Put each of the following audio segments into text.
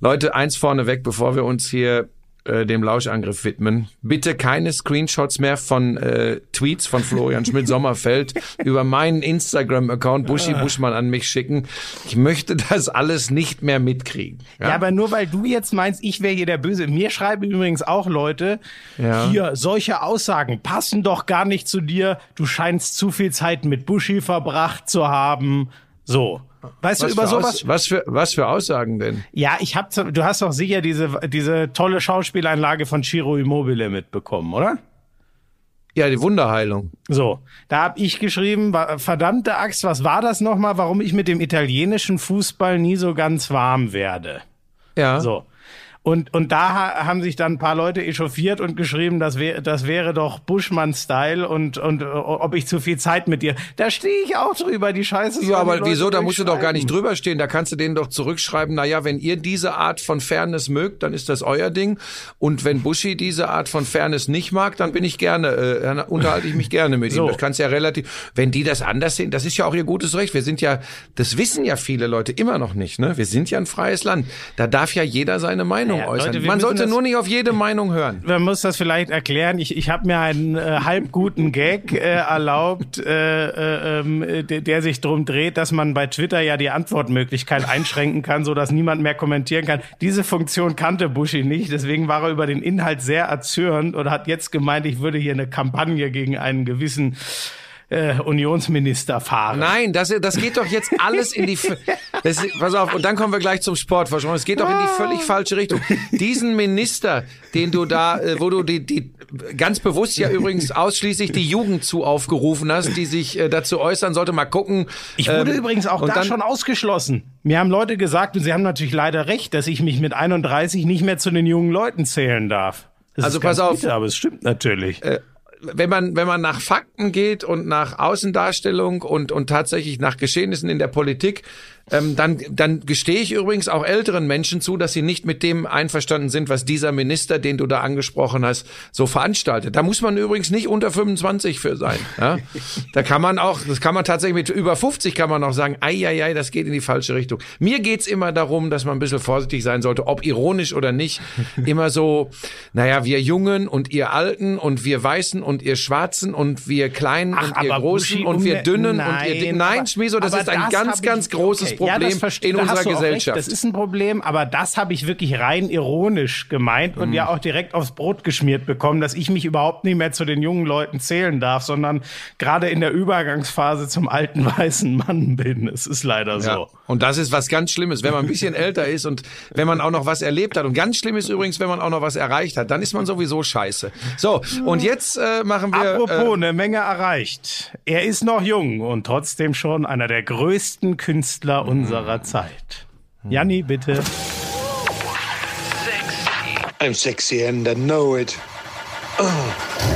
Leute, eins vorneweg, bevor wir uns hier äh, dem Lauschangriff widmen. Bitte keine Screenshots mehr von äh, Tweets von Florian Schmidt-Sommerfeld über meinen Instagram-Account Buschi Buschmann an mich schicken. Ich möchte das alles nicht mehr mitkriegen. Ja, ja aber nur weil du jetzt meinst, ich wäre hier der Böse. Mir schreiben übrigens auch Leute, ja. hier, solche Aussagen passen doch gar nicht zu dir. Du scheinst zu viel Zeit mit Buschi verbracht zu haben. So. Weißt was du über sowas? Aus, was für was für Aussagen denn? Ja, ich hab du hast doch sicher diese diese tolle Schauspieleinlage von Chiro Immobile mitbekommen, oder? Ja, die Wunderheilung. So, da hab ich geschrieben, verdammte Axt, was war das nochmal, warum ich mit dem italienischen Fußball nie so ganz warm werde? Ja. So. Und, und da haben sich dann ein paar Leute echauffiert und geschrieben, das, wär, das wäre doch Buschmann-Style und, und ob ich zu viel Zeit mit dir. Da stehe ich auch drüber, die Scheiße. Ja, aber wieso? Da musst du doch gar nicht drüber stehen. Da kannst du denen doch zurückschreiben, na ja, wenn ihr diese Art von Fairness mögt, dann ist das euer Ding. Und wenn Buschi diese Art von Fairness nicht mag, dann bin ich gerne, äh, unterhalte ich mich gerne mit so. ihm. Das kannst ja relativ, wenn die das anders sehen, das ist ja auch ihr gutes Recht. Wir sind ja, das wissen ja viele Leute immer noch nicht, ne? Wir sind ja ein freies Land. Da darf ja jeder seine Meinung Meinung äußern. Leute, Man sollte das, nur nicht auf jede Meinung hören. Man muss das vielleicht erklären. Ich, ich habe mir einen äh, halbguten Gag äh, erlaubt, äh, äh, ähm, der, der sich drum dreht, dass man bei Twitter ja die Antwortmöglichkeit einschränken kann, so dass niemand mehr kommentieren kann. Diese Funktion kannte Buschi nicht, deswegen war er über den Inhalt sehr erzürnt und hat jetzt gemeint, ich würde hier eine Kampagne gegen einen gewissen äh, Unionsminister fahren. Nein, das, das geht doch jetzt alles in die. Das, pass auf, und dann kommen wir gleich zum Sport, Es geht doch in die völlig falsche Richtung. Diesen Minister, den du da, äh, wo du die, die ganz bewusst ja übrigens ausschließlich die Jugend zu aufgerufen hast, die sich äh, dazu äußern sollte, mal gucken. Ich wurde ähm, übrigens auch da dann, schon ausgeschlossen. Mir haben Leute gesagt, und sie haben natürlich leider recht, dass ich mich mit 31 nicht mehr zu den jungen Leuten zählen darf. Das also pass auf. Bitter, aber es stimmt natürlich. Äh, wenn man, wenn man nach Fakten geht und nach Außendarstellung und, und tatsächlich nach Geschehnissen in der Politik, ähm, dann, dann gestehe ich übrigens auch älteren Menschen zu, dass sie nicht mit dem einverstanden sind, was dieser Minister, den du da angesprochen hast, so veranstaltet. Da muss man übrigens nicht unter 25 für sein. Ja? Da kann man auch, das kann man tatsächlich mit über 50 kann man auch sagen, ei, ei, ei, das geht in die falsche Richtung. Mir geht's immer darum, dass man ein bisschen vorsichtig sein sollte, ob ironisch oder nicht. Immer so, naja, wir Jungen und ihr Alten und wir Weißen und ihr Schwarzen und wir Kleinen Ach, und ihr Großen und wir Dünnen nein, und ihr Dicken. Nein, Schmieso, das ist ein das ganz, ganz großes okay. Problem ja, in unserer Gesellschaft. Das ist ein Problem, aber das habe ich wirklich rein ironisch gemeint und mhm. ja auch direkt aufs Brot geschmiert bekommen, dass ich mich überhaupt nicht mehr zu den jungen Leuten zählen darf, sondern gerade in der Übergangsphase zum alten weißen Mann bin. Es ist leider so. Und das ist was ganz Schlimmes, wenn man ein bisschen älter ist und wenn man auch noch was erlebt hat. Und ganz schlimm ist übrigens, wenn man auch noch was erreicht hat, dann ist man sowieso scheiße. So, und jetzt äh, machen wir. Apropos, äh, eine Menge erreicht. Er ist noch jung und trotzdem schon einer der größten Künstler unserer Zeit. Janni, bitte. Sexy. I'm sexy and I know it. Oh.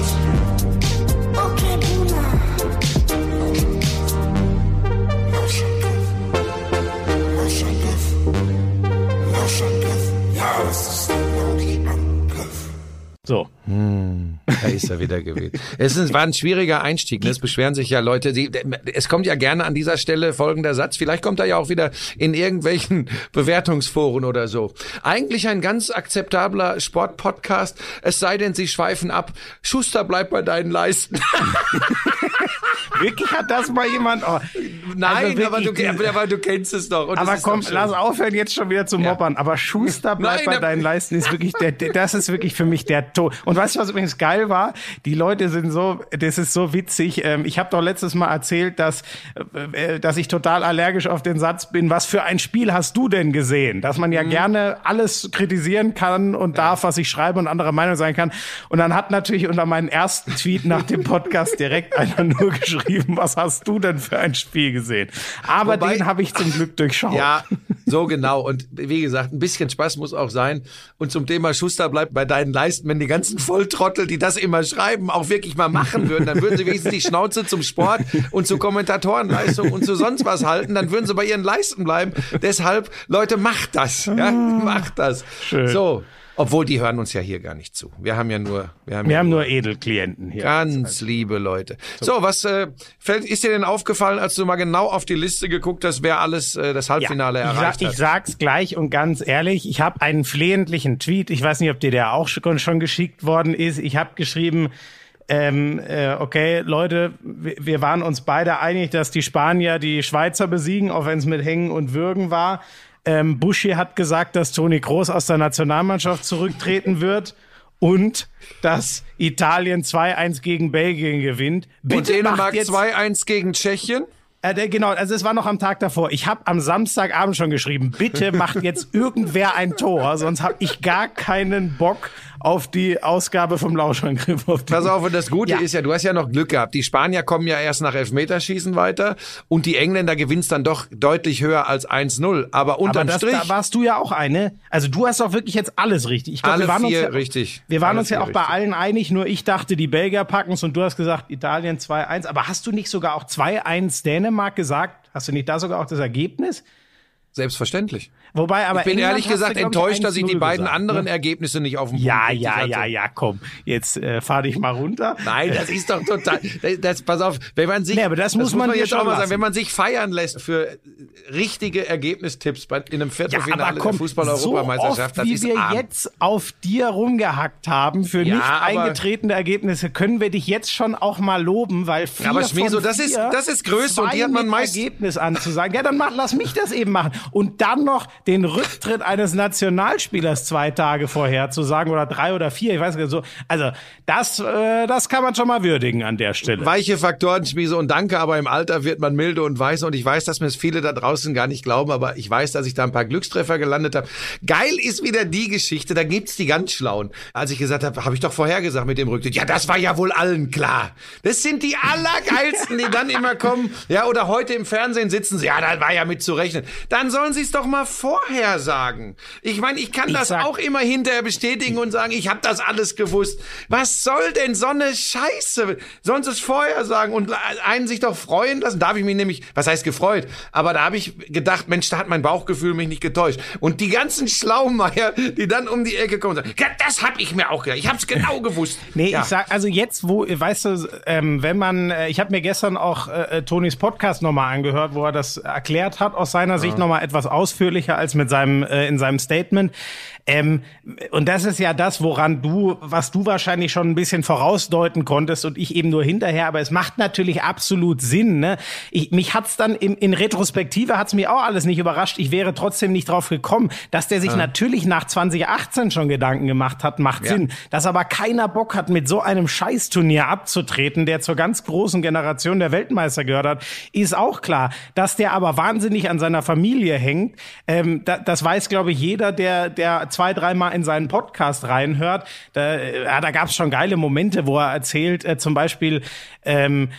So. Hm, da ist er wieder gewesen. Es ist, war ein schwieriger Einstieg. Ne? Es beschweren sich ja Leute. Die, es kommt ja gerne an dieser Stelle folgender Satz. Vielleicht kommt er ja auch wieder in irgendwelchen Bewertungsforen oder so. Eigentlich ein ganz akzeptabler Sportpodcast. Es sei denn, sie schweifen ab. Schuster, bleib bei deinen Leisten. wirklich hat das mal jemand? Oh, Nein, also aber, du, aber du kennst es doch. aber komm, lass aufhören, jetzt schon wieder zu mobbern. Ja. Aber Schuster, bleib Nein, bei deinen Leisten ist wirklich der, das ist wirklich für mich der Tod. Und weißt du, was übrigens geil war? Die Leute sind so, das ist so witzig. Ähm, ich habe doch letztes Mal erzählt, dass, äh, dass ich total allergisch auf den Satz bin, was für ein Spiel hast du denn gesehen? Dass man ja mhm. gerne alles kritisieren kann und darf, was ich schreibe und anderer Meinung sein kann. Und dann hat natürlich unter meinen ersten Tweet nach dem Podcast direkt einer nur geschrieben, geschrieben, was hast du denn für ein Spiel gesehen? Aber Wobei- den habe ich zum Glück durchschaut. Ja, so genau. Und wie gesagt, ein bisschen Spaß muss auch sein. Und zum Thema Schuster bleibt bei deinen Leisten, wenn die ganzen Volltrottel, die das immer schreiben, auch wirklich mal machen würden, dann würden sie wenigstens die Schnauze zum Sport und zu Kommentatorenleistung und zu sonst was halten, dann würden sie bei ihren Leisten bleiben. Deshalb, Leute, macht das. Ja, macht das. Schön. So. Obwohl, die hören uns ja hier gar nicht zu. Wir haben ja nur, wir haben, Wir ja haben nur Edelklienten hier. Ganz liebe Leute. So, was äh, fällt, ist dir denn aufgefallen, als du mal genau auf die Liste geguckt hast, wer alles äh, das Halbfinale ich, erreicht sag, hat? ich sag's gleich und ganz ehrlich, ich habe einen flehentlichen Tweet, ich weiß nicht, ob dir der auch schon, schon geschickt worden ist. Ich habe geschrieben, ähm, äh, okay, Leute, wir, wir waren uns beide einig, dass die Spanier die Schweizer besiegen, auch wenn es mit Hängen und Würgen war. Ähm, Buschi hat gesagt, dass Toni Kroos aus der Nationalmannschaft zurücktreten wird und dass Italien 2-1 gegen Belgien gewinnt. Und Bitte Dänemark macht jetzt 2-1 gegen Tschechien? äh, der- genau, also es war noch am Tag davor. Ich habe am Samstagabend schon geschrieben, bitte macht jetzt irgendwer ein Tor, sonst habe ich gar keinen Bock auf die Ausgabe vom Lauschangriff. Auf die Pass auf, und das Gute Ja. ist ja, du hast ja noch Glück gehabt. Die Spanier kommen ja erst nach Elfmeterschießen weiter und die Engländer gewinn's dann doch deutlich höher als 1-0. Aber Aber unterm das, Strich, da warst du ja auch eine. Also du hast doch wirklich jetzt alles richtig. Ich glaub, Alle wir waren uns vier ja, richtig. Wir waren Alle uns ja auch bei richtig. allen einig, nur ich dachte, die Belgier packen's und du hast gesagt, Italien 2-1. Aber hast du nicht sogar auch 2-1 Dänemark gesagt? Hast du nicht da sogar auch das Ergebnis? selbstverständlich. Wobei, aber Ich bin England ehrlich du, gesagt glaub enttäuscht, dass ich die 1-0 beiden gesagt, anderen ne? Ergebnisse nicht auf dem Punkt Ja, ja, hatte. ja, ja, komm. Jetzt äh, fahr dich mal runter. Nein, das ist doch total. Das, das, pass auf, wenn man sich, Nee, aber das muss man dir jetzt schon auch mal lassen. sagen, wenn man sich feiern lässt für richtige Ergebnistipps bei, in einem Viertelfinale der so Fußball-Europameisterschaft, oft, das wie wir arm. jetzt auf dir rumgehackt haben für Ja, nicht aber- eingetretene Ergebnisse, können wir dich jetzt schon auch mal loben, weil vier aber Schmieso, das ist- das ist Größe und die hat man meist- Ergebnis anzusagen. Ja, dann mach, lass mich das eben machen. Und dann noch den Rücktritt eines Nationalspielers zwei Tage vorher zu sagen oder drei oder vier, ich weiß nicht so. Also das, äh, das kann man schon mal würdigen an der Stelle. Weiche Faktoren, Schmiese und danke, aber im Alter wird man milde und weiß und ich weiß, dass mir es viele da draußen gar nicht glauben, aber ich weiß, dass ich da ein paar Glückstreffer gelandet habe. Geil ist wieder die Geschichte, da gibt's die ganz Schlauen. Als ich gesagt habe, habe ich doch vorhergesagt mit dem Rücktritt. Ja, das war ja wohl allen klar. Das sind die allergeilsten, die dann immer kommen. Ja, oder heute im Fernsehen sitzen sie. Ja, da war ja mit zu rechnen. Dann sollen sie es doch mal vorher sagen. Ich meine, ich kann das sag- auch immer hinterher bestätigen und sagen, ich habe das alles gewusst. Was soll denn so eine Scheiße? Sie es vorher sagen und einen sich doch freuen lassen? Da habe ich mich nämlich, was heißt gefreut? Aber da habe ich gedacht, Mensch, da hat mein Bauchgefühl mich nicht getäuscht. Und die ganzen Schlaumeier, die dann um die Ecke kommen, sagen, ja, das habe ich mir auch gedacht. Ich habe es genau gewusst. Nee, ja. ich sag, also jetzt, wo, weißt du, ähm, wenn man, äh, ich habe mir gestern auch äh, äh, Tonis Podcast nochmal angehört, wo er das erklärt hat, aus seiner Sicht nochmal etwas ausführlicher als mit seinem, äh, in seinem Statement. Ähm, und das ist ja das, woran du, was du wahrscheinlich schon ein bisschen vorausdeuten konntest und ich eben nur hinterher, aber es macht natürlich absolut Sinn. Ne? Ich, mich hat's dann im, in Retrospektive hat's mich auch alles nicht überrascht. Ich wäre trotzdem nicht drauf gekommen, dass der sich natürlich nach 2018 schon Gedanken gemacht hat, macht Ja. Sinn. Dass aber keiner Bock hat, mit so einem Scheißturnier abzutreten, der zur ganz großen Generation der Weltmeister gehört hat, ist auch klar. Dass der aber wahnsinnig an seiner Familie hängt, ähm, da, das weiß, glaube ich, jeder, der, der zwei, dreimal in seinen Podcast reinhört. Da, ja, da gab es schon geile Momente, wo er erzählt, äh, zum Beispiel, ähm,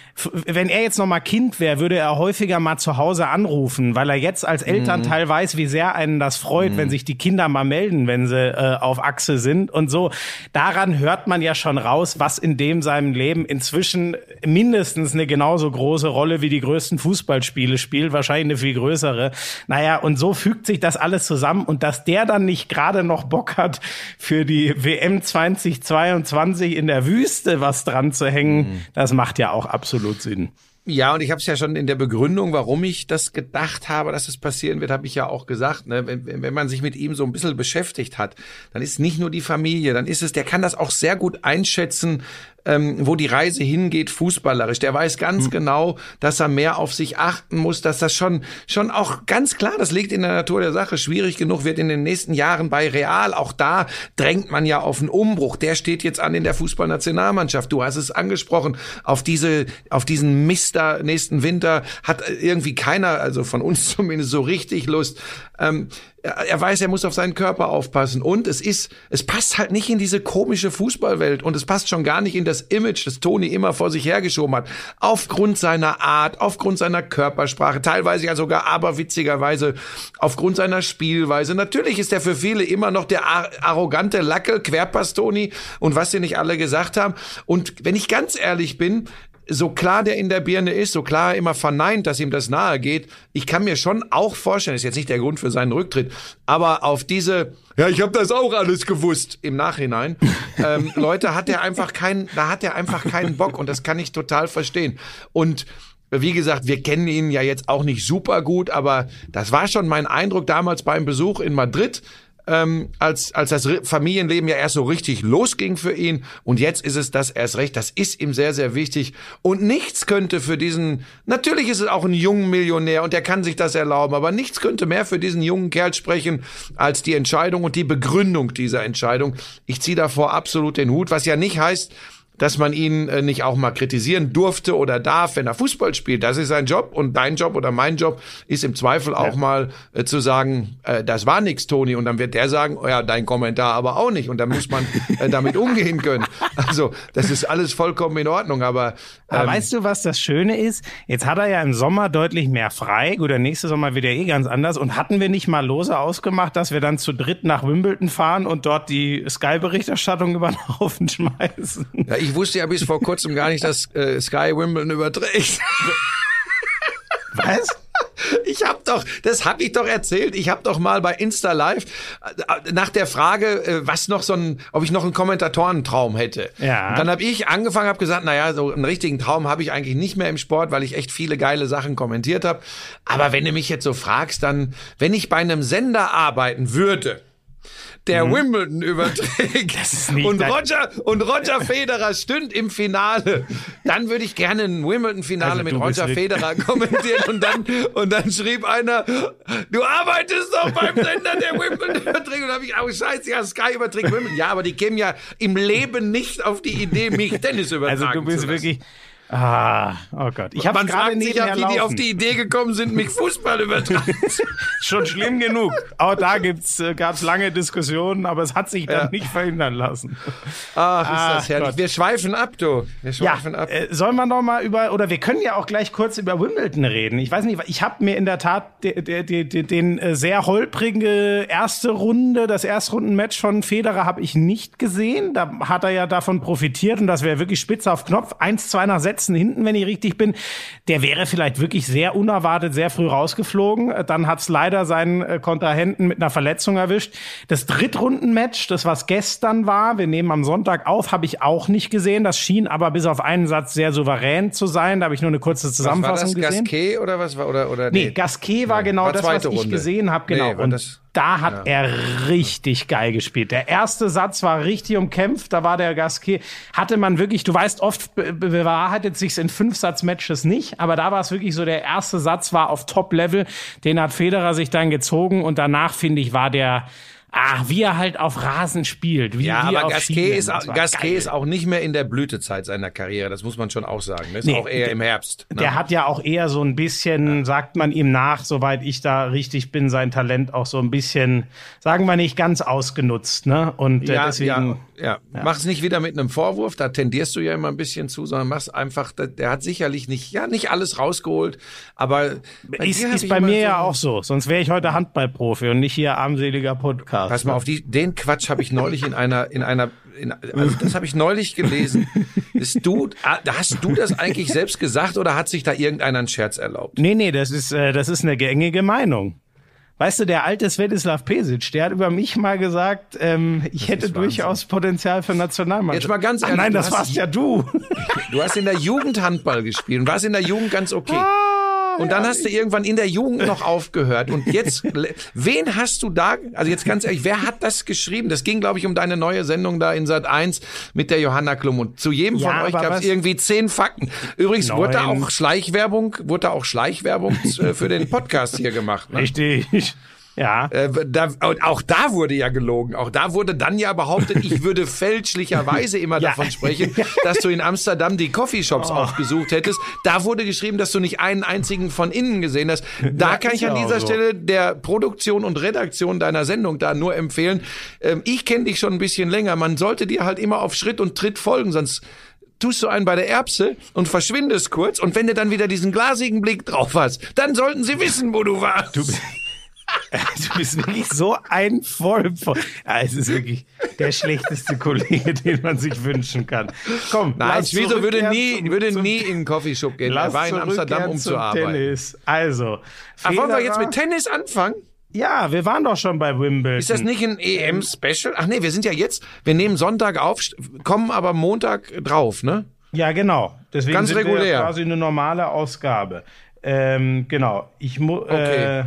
wenn er jetzt noch mal Kind wäre, würde er häufiger mal zu Hause anrufen, weil er jetzt als Elternteil weiß, wie sehr einen das freut, wenn sich die Kinder mal melden, wenn sie äh, auf Achse sind und so. Daran hört man ja schon raus, was in dem seinem Leben inzwischen mindestens eine genauso große Rolle wie die größten Fußballspiele spielt, wahrscheinlich eine viel größere. Naja, und so fügt sich das alles zusammen und dass der dann nicht gerade noch Bock hat, für die WM 2022 in der Wüste was dran zu hängen, das macht ja auch absolut Sinn. Ja, und ich habe es ja schon in der Begründung, warum ich das gedacht habe, dass es passieren wird, habe ich ja auch gesagt. Ne? Wenn, wenn wenn man sich mit ihm so ein bisschen beschäftigt hat, dann ist nicht nur die Familie, dann ist es, der kann das auch sehr gut einschätzen, ähm, wo die Reise hingeht, fußballerisch. Der weiß ganz genau, dass er mehr auf sich achten muss, dass das schon, schon auch ganz klar, das liegt in der Natur der Sache, schwierig genug wird in den nächsten Jahren bei Real. Auch da drängt man ja auf einen Umbruch. Der steht jetzt an in der Fußballnationalmannschaft. Du hast es angesprochen. Auf diese, auf diesen Mister nächsten Winter hat irgendwie keiner, also von uns zumindest so richtig Lust. Ähm, er, weiß, er muss auf seinen Körper aufpassen und es ist, es passt halt nicht in diese komische Fußballwelt und es passt schon gar nicht in das Image, das Toni immer vor sich hergeschoben hat. Aufgrund seiner Art, aufgrund seiner Körpersprache, teilweise ja sogar aberwitzigerweise aufgrund seiner Spielweise. Natürlich ist er für viele immer noch der ar arrogante Lackel, Querpass Toni und was sie nicht alle gesagt haben. Und wenn ich ganz ehrlich bin, so klar der in der Birne ist, so klar er immer verneint, dass ihm das nahe geht, ich kann mir schon auch vorstellen, ist jetzt nicht der Grund für seinen Rücktritt, aber auf diese, ja, ich habe das auch alles gewusst im Nachhinein, ähm, Leute, hat er einfach keinen, da hat er einfach keinen Bock und das kann ich total verstehen. Und wie gesagt, wir kennen ihn ja jetzt auch nicht super gut, aber das war schon mein Eindruck damals beim Besuch in Madrid ähm, als, als das Familienleben ja erst so richtig losging für ihn. Und jetzt ist es das erst recht. Das ist ihm sehr, sehr wichtig. Und nichts könnte für diesen, natürlich ist es auch ein junger Millionär und der kann sich das erlauben, aber nichts könnte mehr für diesen jungen Kerl sprechen als die Entscheidung und die Begründung dieser Entscheidung. Ich ziehe davor absolut den Hut, was ja nicht heißt, dass man ihn äh, nicht auch mal kritisieren durfte oder darf, wenn er Fußball spielt. Das ist sein Job und dein Job oder mein Job ist im Zweifel auch ja. mal äh, zu sagen, äh, das war nix, Toni. Und dann wird der sagen, oh ja, dein Kommentar aber auch nicht. Und dann muss man äh, damit umgehen können. Also das ist alles vollkommen in Ordnung. Aber, ähm, aber weißt du, was das Schöne ist? Jetzt hat er ja im Sommer deutlich mehr frei. Gut, der nächste Sommer wird er eh ganz anders. Und hatten wir nicht mal lose ausgemacht, dass wir dann zu dritt nach Wimbledon fahren und dort die Sky-Berichterstattung über den Haufen schmeißen? Ja, ich wusste ja bis vor kurzem gar nicht, dass äh, Sky Wimbledon überträgt. Was? Ich hab doch, das hab ich doch erzählt. Ich hab doch mal bei Insta Live äh, nach der Frage, äh, was noch so ein, ob ich noch einen Kommentatorentraum hätte. Ja. Und dann habe ich angefangen, habe gesagt, naja, so einen richtigen Traum habe ich eigentlich nicht mehr im Sport, weil ich echt viele geile Sachen kommentiert habe. Aber wenn du mich jetzt so fragst, dann, wenn ich bei einem Sender arbeiten würde, der mhm. Wimbledon überträgt. Und Roger und Roger Federer stünd im Finale, dann würde ich gerne ein Wimbledon-Finale also, mit Roger Federer kommentieren und dann und dann schrieb einer, du arbeitest doch beim Sender, der Wimbledon überträgt und dann habe ich, oh Scheiße, ja Sky überträgt Wimbledon, ja, aber die kämen ja im Leben nicht auf die Idee, mich Tennis übertragen Also du bist wirklich Ah, oh Gott. Ich habe gerade nicht ja, wie die auf die Idee gekommen sind, mich Fußball übertragen. Schon schlimm genug. Auch da gibt's äh, gab's lange Diskussionen, aber es hat sich dann ja. nicht verhindern lassen. Ach, ist Ach, das herrlich. Gott. Wir schweifen ab, du. Wir schweifen ja, ab. Äh, sollen wir noch mal über oder wir können ja auch gleich kurz über Wimbledon reden. Ich weiß nicht, ich habe mir in der Tat de, de, de, den äh, sehr holprige erste Runde, das Erstrundenmatch von Federer habe ich nicht gesehen. Da hat er ja davon profitiert und das wäre wirklich spitze auf Knopf. Eins, zwei nach Sätzen letzten hinten, wenn ich richtig bin, der wäre vielleicht wirklich sehr unerwartet sehr früh rausgeflogen. Dann hat's leider seinen äh, Kontrahenten mit einer Verletzung erwischt. Das Drittrundenmatch, das was gestern war, wir nehmen am Sonntag auf, habe ich auch nicht gesehen. Das schien aber bis auf einen Satz sehr souverän zu sein. Da habe ich nur eine kurze Zusammenfassung was war das? gesehen. Gasquet oder was war oder oder nee, nee Gasquet war genau war das, was ich Runde. gesehen habe, genau. Nee, und da hat ja. er richtig geil gespielt. Der erste Satz war richtig umkämpft, da war der Gasquet, hatte man wirklich, du weißt, oft bewahrheitet sich's in Fünf-Satz-Matches nicht, aber da war es wirklich so, der erste Satz war auf Top-Level, den hat Federer sich dann gezogen und danach, finde ich, war der, Ah, wie er halt auf Rasen spielt. Wie, ja, wie aber Gasquet, ist, Gasquet ist auch nicht mehr in der Blütezeit seiner Karriere. Das muss man schon auch sagen. Das ist nee, auch eher im Herbst. Ne? Der hat ja auch eher so ein bisschen, ja. sagt man ihm nach, soweit ich da richtig bin, sein Talent auch so ein bisschen, sagen wir nicht ganz ausgenutzt. Ne? Und äh, ja, deswegen. Ja, ja. ja. Mach's nicht wieder mit einem Vorwurf. Da tendierst du ja immer ein bisschen zu, sondern mach's einfach. Der hat sicherlich nicht, ja, nicht alles rausgeholt. Aber ist, ist bei mir so ja auch so. Sonst wäre ich heute Handballprofi und nicht hier armseliger Podcast. Podcast. Pass mal auf, die, den Quatsch habe ich neulich in einer, in einer, in, also das habe ich neulich gelesen. Ist du, ah, hast du das eigentlich selbst gesagt oder hat sich da irgendeiner einen Scherz erlaubt? Nee, nee, das ist, äh, das ist eine gängige Meinung. Weißt du, der alte Svetislav Pesic, der hat über mich mal gesagt, ähm, ich das hätte durchaus Potenzial für Nationalmannschaft. Jetzt mal ganz ehrlich. Ach nein, das warst ja du. Du hast in der Jugend Handball gespielt und warst in der Jugend ganz okay. Ah. Und dann hast du irgendwann in der Jugend noch aufgehört. Und jetzt, wen hast du da, also jetzt ganz ehrlich, wer hat das geschrieben? Das ging, glaube ich, um deine neue Sendung da in Sat 1 mit der Johanna Klum. Und zu jedem ja, von euch gab es irgendwie zehn Fakten. Übrigens Neun. wurde da auch Schleichwerbung, wurde da auch Schleichwerbung äh, für den Podcast hier gemacht. Ne? Richtig. Ja. Äh, da, und auch da wurde ja gelogen. Auch da wurde dann ja behauptet, ich würde fälschlicherweise immer Ja. davon sprechen, dass du in Amsterdam die Coffeeshops Oh. aufgesucht hättest. Da wurde geschrieben, dass du nicht einen einzigen von innen gesehen hast. Da Ja, kann ich an dieser so. Stelle der Produktion und Redaktion deiner Sendung da nur empfehlen. Ähm, ich kenne dich schon ein bisschen länger. Man sollte dir halt immer auf Schritt und Tritt folgen, sonst tust du einen bei der Erbse und verschwindest kurz und wenn du dann wieder diesen glasigen Blick drauf hast, dann sollten sie wissen, wo du warst. Du bist wirklich so ein Vollvoll. Ja, es ist wirklich der schlechteste Kollege, den man sich wünschen kann. Komm, Nein, lass Schmieso würde nie, zum- würde nie in einen Coffeeshop gehen. Er war in Amsterdam, um zu arbeiten. Tennis. Also, Ach, wollen wir jetzt mit Tennis anfangen? Ja, wir waren doch schon bei Wimbledon. Ist das nicht ein EM-Special? Ach nee, wir sind ja jetzt, wir nehmen Sonntag auf, kommen aber Montag drauf, ne? Ja, genau. Deswegen Ganz sind wir regulär. quasi eine normale Ausgabe. Ähm, genau. Ich muss. Okay. Äh,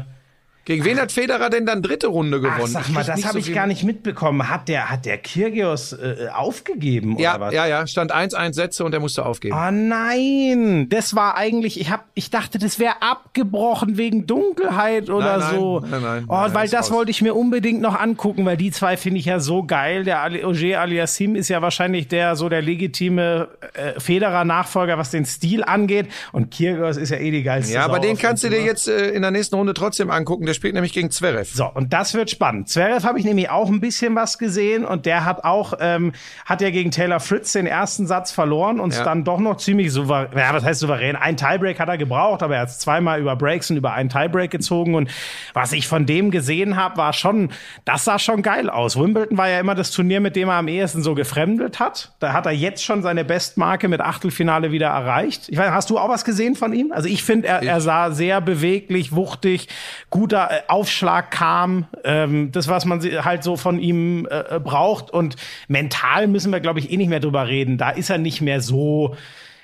Gegen wen hat Federer denn dann dritte Runde gewonnen? ach, sag mal, das habe so ich viel- gar nicht mitbekommen. Hat der, hat der Kyrgios äh, aufgegeben oder Ja, was? ja, ja, stand 1-1 Sätze und er musste aufgeben. Oh nein, das war eigentlich, ich hab, ich dachte, das wäre abgebrochen wegen Dunkelheit oder Nein, nein, so. nein, nein, oh, nein, weil das wollte ich mir unbedingt noch angucken, weil die zwei finde ich ja so geil. Der Ali- Ogier Aliassim ist ja wahrscheinlich der so der legitime äh, Federer-Nachfolger, was den Stil angeht. Und Kyrgios ist ja eh die geilste. Ja, Sau aber den kannst du dir Tour. jetzt äh, in der nächsten Runde trotzdem angucken. Der spielt nämlich gegen Zverev. So, und das wird spannend. Zverev habe ich nämlich auch ein bisschen was gesehen und der hat auch, ähm, hat ja gegen Taylor Fritz den ersten Satz verloren und Ja. dann doch noch ziemlich souverän, ja, was heißt souverän? Ein Tiebreak hat er gebraucht, aber er hat zweimal über Breaks und über einen Tiebreak gezogen und was ich von dem gesehen habe, war schon, das sah schon geil aus. Wimbledon war ja immer das Turnier, mit dem er am ehesten so gefremdelt hat. Da hat er jetzt schon seine Bestmarke mit Achtelfinale wieder erreicht. Ich weiß, hast du auch was gesehen von ihm? Also ich finde, er, er sah sehr beweglich, wuchtig, guter äh, Aufschlag kam. Ähm, das, was man halt so von ihm äh, äh, braucht. Und mental müssen wir, glaube ich, eh nicht mehr drüber reden. Da ist er nicht mehr so.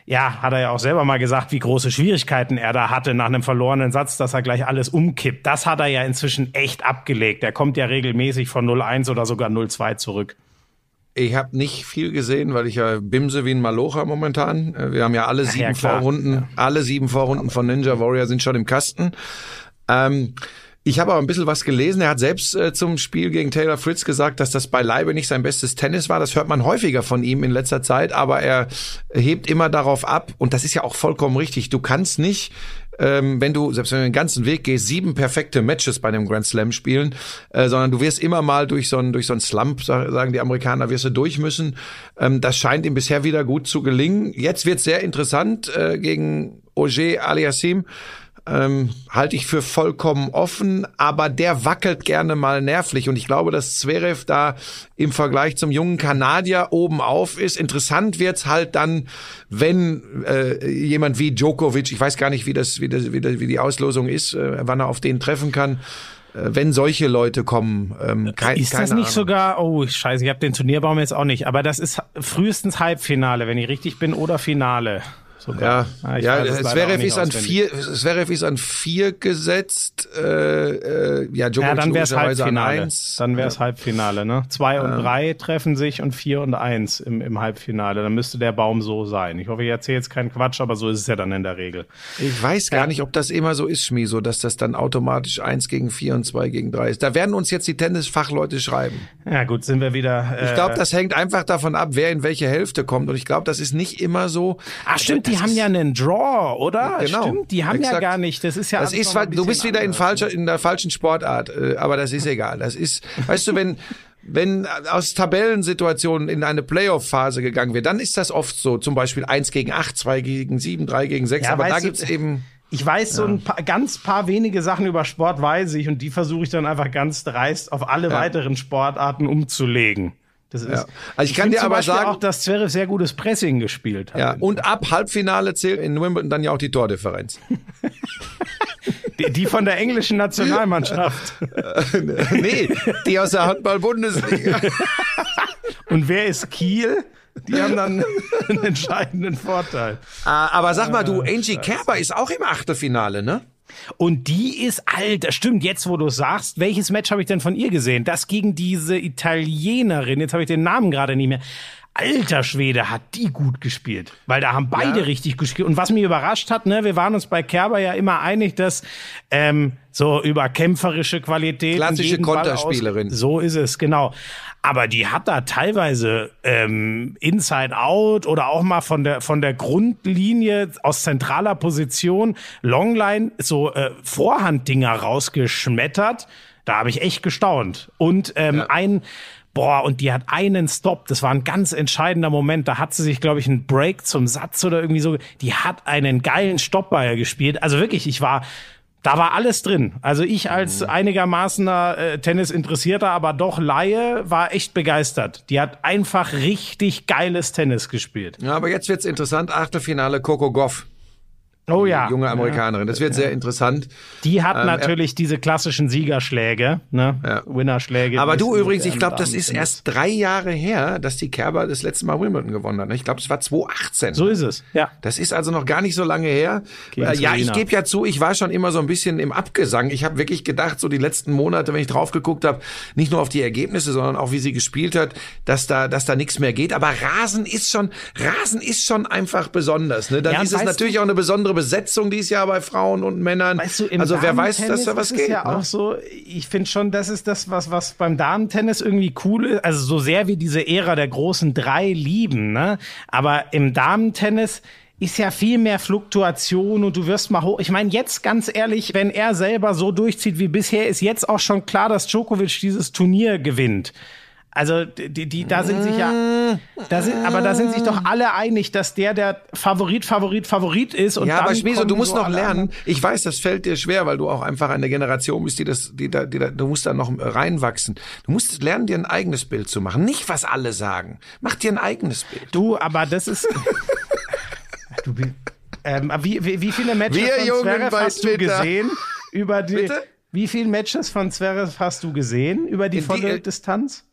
Ja, hat er ja auch selber mal gesagt, wie große Schwierigkeiten er da hatte nach einem verlorenen Satz, dass er gleich alles umkippt. Das hat er ja inzwischen echt abgelegt. Er kommt ja regelmäßig von 0-1 oder sogar 0-2 zurück. Ich habe nicht viel gesehen, weil ich ja bimse wie ein Malocher momentan. Äh, Wir haben ja alle sieben ja. Vorrunden, alle sieben Vorrunden von Ninja Warrior sind schon im Kasten. Ähm, ich habe aber ein bisschen was gelesen. Er hat selbst äh, zum Spiel gegen Taylor Fritz gesagt, dass das beileibe nicht sein bestes Tennis war. Das hört man häufiger von ihm in letzter Zeit, aber er hebt immer darauf ab. Und das ist ja auch vollkommen richtig. Du kannst nicht ähm, wenn du, selbst wenn du den ganzen Weg gehst, sieben perfekte Matches bei einem Grand Slam spielen, äh, sondern du wirst immer mal durch so einen durch so einen Slump, sa- sagen die Amerikaner, wirst du durch müssen. Ähm, das scheint ihm bisher wieder gut zu gelingen. Jetzt wird sehr interessant äh, gegen Ogier Aliassim. Ähm, halte ich für vollkommen offen, aber der wackelt gerne mal nervlich und ich glaube, dass Zverev da im Vergleich zum jungen Kanadier oben auf ist. Interessant wird's halt dann, wenn äh, jemand wie Djokovic, ich weiß gar nicht, wie das, wie, das, wie, das, wie die Auslosung ist, äh, wann er auf den treffen kann, äh, wenn solche Leute kommen. Ähm, kein, Ist das nicht Ahnung. sogar, oh scheiße, ich habe den Turnierbaum jetzt auch nicht, aber das ist frühestens Halbfinale, wenn ich richtig bin, oder Finale. Sogar. Ja, Ah, ich ja, weiß Zverev ist an vier, Zverev ist an vier gesetzt, äh, äh, ja, Djokovic Ja, dann wäre es Halbfinale. eins. Dann wäre es Halbfinale, ne? Zwei und drei treffen sich und vier und eins im, im Halbfinale. Dann müsste der Baum so sein. Ich hoffe, ich erzähle jetzt keinen Quatsch, aber so ist es ja dann in der Regel. Ich weiß gar nicht, ob das immer so ist, Schmi, so dass das dann automatisch eins gegen vier und zwei gegen drei ist. Da werden uns jetzt die Tennisfachleute schreiben. Ja, gut, sind wir wieder. Äh, Ich glaube, das hängt einfach davon ab, wer in welche Hälfte kommt. Und ich glaube, das ist nicht immer so. Ach stimmt, die Das haben ja einen Draw, oder? Genau, Stimmt, die haben ja exakt. gar nicht. Das ist ja Das ist, du bist wieder in anders. falscher, in der falschen Sportart, äh, aber das ist egal. Das ist, weißt du, wenn, wenn aus Tabellensituationen in eine Playoff-Phase gegangen wird, dann ist das oft so. Zum Beispiel eins gegen acht, zwei gegen sieben, drei gegen sechs. Ja, aber da gibt's eben, Ich weiß so ein paar, ganz paar wenige Sachen über Sport weiß ich und die versuche ich dann einfach ganz dreist auf alle weiteren Sportarten umzulegen. Das ist, Ja. Also ich kann dir aber sagen- auch, dass Zverev sehr gutes Pressing gespielt hat. ja, und ab Halbfinale zählt in Wimbledon dann ja auch die Tordifferenz. Die, die von der englischen Nationalmannschaft. nee, die aus der Handball-Bundesliga. Und wer ist Kiel? Die haben dann einen entscheidenden Vorteil. Ah, aber sag mal, du, Angie Kerber ist auch im Achtelfinale, ne? Und die ist alt, das stimmt, jetzt wo du sagst, welches Match habe ich denn von ihr gesehen? Das gegen diese Italienerin, jetzt habe ich den Namen gerade nicht mehr. Alter Schwede, hat die gut gespielt. Weil da haben beide Ja. richtig gespielt. Und was mich überrascht hat, ne, wir waren uns bei Kerber ja immer einig, dass ähm, so über kämpferische Qualitäten. Klassische Konterspielerin. Aus, so ist es, genau. Aber die hat da teilweise ähm, Inside Out oder auch mal von der von der Grundlinie aus zentraler Position Longline so äh, Vorhanddinger rausgeschmettert. Da habe ich echt gestaunt. Und ähm, Ja. ein Boah, und die hat einen Stop. Das war ein ganz entscheidender Moment. Da hat sie sich, glaube ich, einen Break zum Satz oder irgendwie so. Die hat einen geilen Stoppball gespielt. Also wirklich, ich war, da war alles drin. Also ich als einigermaßener äh, Tennis-Interessierter, aber doch Laie, war echt begeistert. Die hat einfach richtig geiles Tennis gespielt. Ja, aber jetzt wird's interessant. Achtelfinale Coco Goff. Oh ja. Junge Amerikanerin. Das wird sehr interessant. Die hat Ähm, natürlich diese klassischen Siegerschläge, ne? Ja. Winnerschläge. Aber du übrigens, ich glaube, das ist erst drei Jahre her, dass die Kerber das letzte Mal Wimbledon gewonnen hat. ne? Ich glaube, es war 2018. So ist es, ja. Das ist also noch gar nicht so lange her. Äh, ja, ich gebe ja zu, ich war schon immer so ein bisschen im Abgesang. Ich habe wirklich gedacht, so die letzten Monate, wenn ich drauf geguckt habe, nicht nur auf die Ergebnisse, sondern auch wie sie gespielt hat, dass da, dass da nichts mehr geht. Aber Rasen ist schon, Rasen ist schon einfach besonders. Ne? Dann Ja, ist es natürlich auch eine besondere Besetzung dieses Jahr bei Frauen und Männern. Weißt du, also wer weiß, dass da was ist geht. Es ja ne? auch so, ich finde schon, das ist das, was, was beim Damentennis irgendwie cool ist. Also so sehr wie diese Ära der großen drei lieben, ne? Aber im Damentennis ist ja viel mehr Fluktuation und du wirst mal hoch. Ich meine, jetzt ganz ehrlich, wenn er selber so durchzieht wie bisher, ist jetzt auch schon klar, dass Djokovic dieses Turnier gewinnt. Also die, die, da sind sich ja, da sind, aber da sind sich doch alle einig, dass der der Favorit, Favorit, Favorit ist. Und ja, dann aber Schmieso, du musst so noch lernen. Ich weiß, das fällt dir schwer, weil du auch einfach eine Generation bist, die das, die da, die da, du musst da noch reinwachsen. Du musst lernen, dir ein eigenes Bild zu machen. Nicht, was alle sagen. Mach dir ein eigenes Bild. Du, aber das ist. du, bi- ähm, wie, wie, wie viele Matches Wir von Zverev hast du Twitter. gesehen? Über die, Bitte? Wie viele Matches von Zverev hast du gesehen? Über die In die- volle Distanz?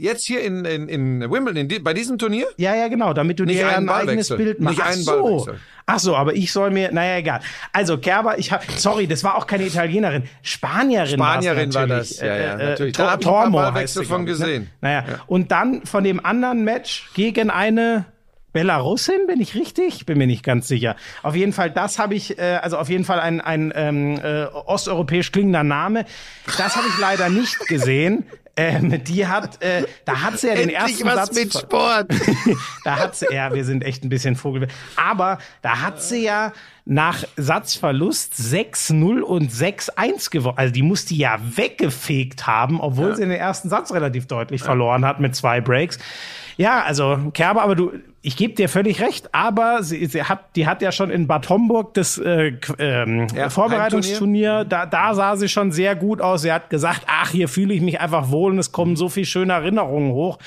Jetzt hier in, in, in Wimbledon, in bei diesem Turnier? Ja, ja, genau, damit du Nicht dir ein eigenes. Bild machst. Nicht Ach einen so. Ballwechsel. Ach so, aber ich soll mir, naja, egal. Also Kerber, ich habe, sorry, das war auch keine Italienerin, Spanierin, Spanierin war das, ja, ja, Äh, äh, natürlich. Tor- Da hab ich Ballwechsel von ne? gesehen. Naja, und dann von dem anderen Match gegen eine Belarusin, bin ich richtig? Bin mir nicht ganz sicher. Auf jeden Fall, das habe ich, äh, also auf jeden Fall ein, ein ähm, äh, osteuropäisch klingender Name. Das habe ich leider nicht gesehen. Ähm, die hat, äh, da hat sie ja den ersten Satz. ver- Sport. da hat sie, ja, wir sind echt ein bisschen Vogel. Aber da hat sie ja nach Satzverlust 6-0 und 6-1 gewonnen. Also die muss die ja weggefegt haben, obwohl sie den ersten Satz relativ deutlich verloren hat mit zwei Breaks. Ja, also Kerber, aber du, ich gebe dir völlig recht, aber sie, sie hat, die hat ja schon in Bad Homburg das äh, ähm, Ja, Vorbereitungsturnier, da, da sah sie schon sehr gut aus. Sie hat gesagt, ach, hier fühle ich mich einfach wohl und es kommen so viel schöne Erinnerungen hoch.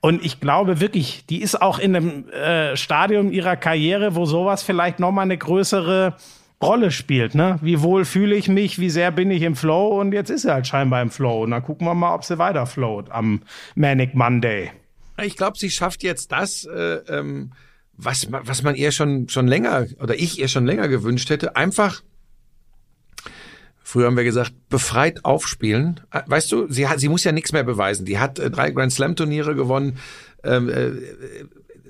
Und ich glaube wirklich, die ist auch in einem äh, Stadium ihrer Karriere, wo sowas vielleicht nochmal eine größere Rolle spielt. Ne? Wie wohl fühle ich mich, wie sehr bin ich im Flow und jetzt ist sie halt scheinbar im Flow. Und dann gucken wir mal, ob sie weiter float am Manic Monday. Ich glaube, sie schafft jetzt das, äh, ähm, was, was man ihr schon, schon länger oder ich ihr schon länger gewünscht hätte. Einfach, früher haben wir gesagt, befreit aufspielen. Äh, Weißt du, sie, hat, sie muss ja nichts mehr beweisen. Die hat äh, drei Grand Slam Turniere gewonnen. Ähm, äh,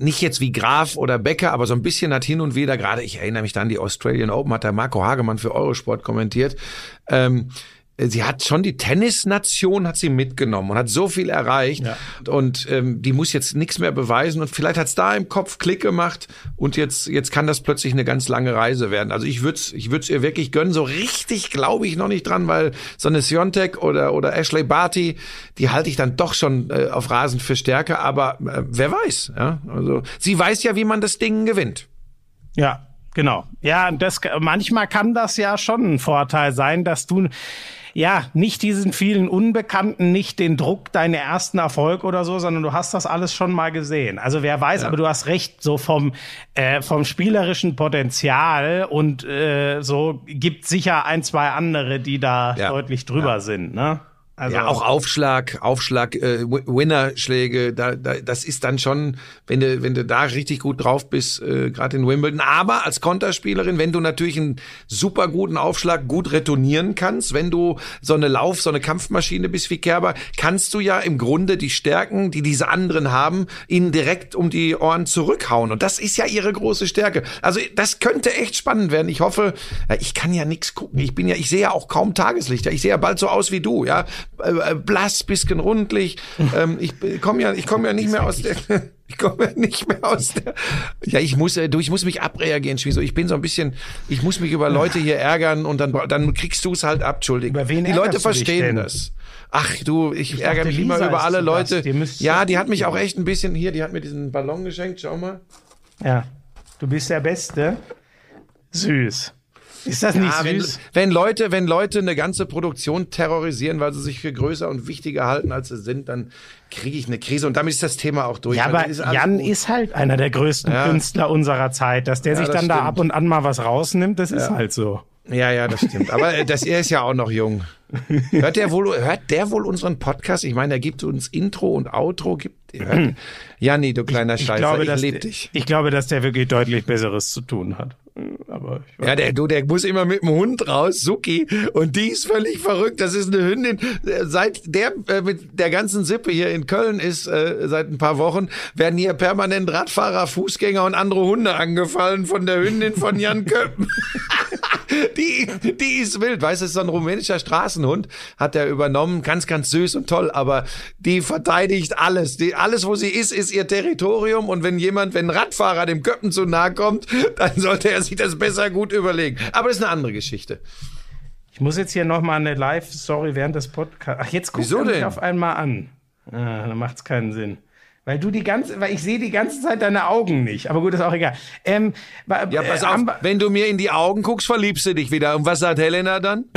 nicht jetzt wie Graf oder Becker, aber so ein bisschen hat hin und wieder, gerade ich erinnere mich dann, die Australian Open hat der Marco Hagemann für Eurosport kommentiert. Ähm, sie hat schon die Tennisnation hat sie mitgenommen und hat so viel erreicht Ja. und ähm, die muss jetzt nichts mehr beweisen und vielleicht hat's da im Kopf Klick gemacht und jetzt jetzt kann das plötzlich eine ganz lange Reise werden. Also ich würde ich würde ihr wirklich gönnen. So richtig glaube ich noch nicht dran, weil so eine Siontek oder oder Ashley Barty, die halte ich dann doch schon äh, auf Rasen für stärker. Aber äh, wer weiß? Ja, also sie weiß ja, wie man das Ding gewinnt. Ja, genau. Ja, das manchmal kann das ja schon ein Vorteil sein, dass du ja nicht diesen vielen Unbekannten, nicht den Druck, deinen ersten Erfolg oder so, sondern du hast das alles schon mal gesehen. Also wer weiß, aber du hast recht, so vom äh, vom spielerischen Potenzial und äh, so gibt sicher ein, zwei andere, die da Ja. deutlich drüber sind, ne? Also ja, auch Aufschlag, Aufschlag, äh, Wi- Winnerschläge, da, da, das ist dann schon, wenn du, wenn du da richtig gut drauf bist, äh, gerade in Wimbledon. Aber als Konterspielerin, wenn du natürlich einen super guten Aufschlag gut retournieren kannst, wenn du so eine Lauf, so eine Kampfmaschine bist wie Kerber, kannst du ja im Grunde die Stärken, die diese anderen haben, ihnen direkt um die Ohren zurückhauen. Und das ist ja ihre große Stärke. Also das könnte echt spannend werden. Ich hoffe, ich kann ja nichts gucken. Ich bin ja, ich sehe ja auch kaum Tageslichter. Ich sehe ja bald so aus wie du, ja, Äh, äh, blass, bisschen rundlich. ähm, ich komme ja, ich komme ja nicht mehr aus der. Ich komme ja nicht mehr aus der. Ja, ich muss, äh, du, ich muss mich abreagieren, Schwieso. Ich bin so ein bisschen, ich muss mich über Leute hier ärgern und dann, dann kriegst du es halt ab, Entschuldigung. Über wen Die Leute verstehen das. Ach du, ich, Ich ärgere mich immer Lisa über ist alle. Leute. Ja, die hat mich auch echt ein bisschen hier, die hat mir diesen Ballon geschenkt, schau mal. Ja, du bist der Beste. Süß. Ist das nicht Ja, wenn, süß? wenn Leute, wenn Leute eine ganze Produktion terrorisieren, weil sie sich für größer und wichtiger halten, als sie sind, dann kriege ich eine Krise und damit ist das Thema auch durch. Ja, aber ist Jan gut. ist halt einer der größten Ja. Künstler unserer Zeit. Dass der Ja, sich dann da stimmt. ab und an mal was rausnimmt, das ist halt so. Ja, ja, das stimmt. Aber äh, das, er ist ja auch noch jung. Hört der wohl, hört der wohl unseren Podcast? Ich meine, er gibt uns Intro und Outro. Gibt, hört, Janni, du kleiner Ich Scheißer, glaube, ich, dass, ich glaube, dass der wirklich deutlich Besseres zu tun hat. Aber ich Ja, der, du, der muss immer mit dem Hund raus, Suki. Und die ist völlig verrückt. Das ist eine Hündin. Äh, Seit der äh, mit der ganzen Sippe hier in Köln ist, äh, seit ein paar Wochen, werden hier permanent Radfahrer, Fußgänger und andere Hunde angefallen von der Hündin von Jan Köppen. die, die ist wild. Weißt du, ist so ein rumänischer Straßenhund, hat er übernommen. Ganz, ganz süß und toll. Aber die verteidigt alles. Die, alles, wo sie ist, ist ihr Territorium. Und wenn jemand, wenn ein Radfahrer dem Köppen zu nahe kommt, dann sollte er sich das besser gut überlegen. Aber das ist eine andere Geschichte. Ich muss jetzt hier nochmal eine Live-Story während des Podcasts. Ach, jetzt guckt er mich auf einmal an. Ah, dann macht's keinen Sinn. Weil du die ganze, weil ich sehe die ganze Zeit deine Augen nicht. Aber gut, ist auch egal. Ähm, Ja, pass äh, auf, haben wir- wenn du mir in die Augen guckst, verliebst du dich wieder. Und was sagt Helena dann?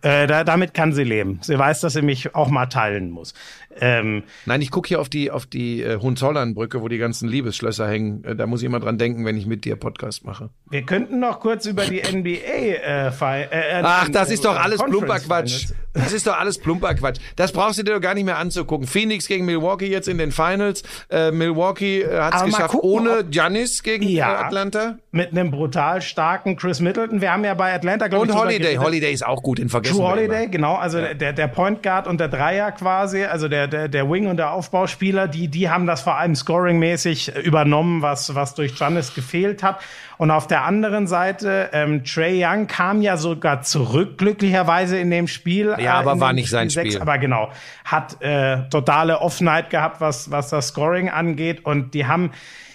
Äh, da, damit kann sie leben. Sie weiß, dass sie mich auch mal teilen muss. Ähm, Nein, ich gucke hier auf die, auf die äh, Hohenzollernbrücke, wo die ganzen Liebesschlösser hängen. Äh, da muss ich immer dran denken, wenn ich mit dir Podcast mache. wir könnten noch kurz über die NBA äh, fi- äh, Ach, das ist doch äh, alles Conference plumper Quatsch. Finals. Das ist doch alles plumper Quatsch. Das brauchst du dir doch gar nicht mehr anzugucken. Phoenix gegen Milwaukee jetzt in den Finals. Äh, Milwaukee äh, hat es geschafft gucken, ohne Giannis gegen Ja. äh, Atlanta. Mit einem brutal starken Chris Middleton. Wir haben ja bei Atlanta, glaube Und ich, drüber Holiday. Holiday ist auch gut, den vergessen True Holiday, genau, also der, der Point Guard und der Dreier quasi, also der, der, der Wing und der Aufbauspieler, die, die haben das vor allem scoringmäßig übernommen, was, was durch Giannis gefehlt hat. Und auf der anderen Seite, ähm, Trey Young kam ja sogar zurück, glücklicherweise in dem Spiel. Ja, aber in war nicht sein sechs, Spiel. aber genau, hat äh, totale Offenheit gehabt, was, was das Scoring angeht. Und die haben,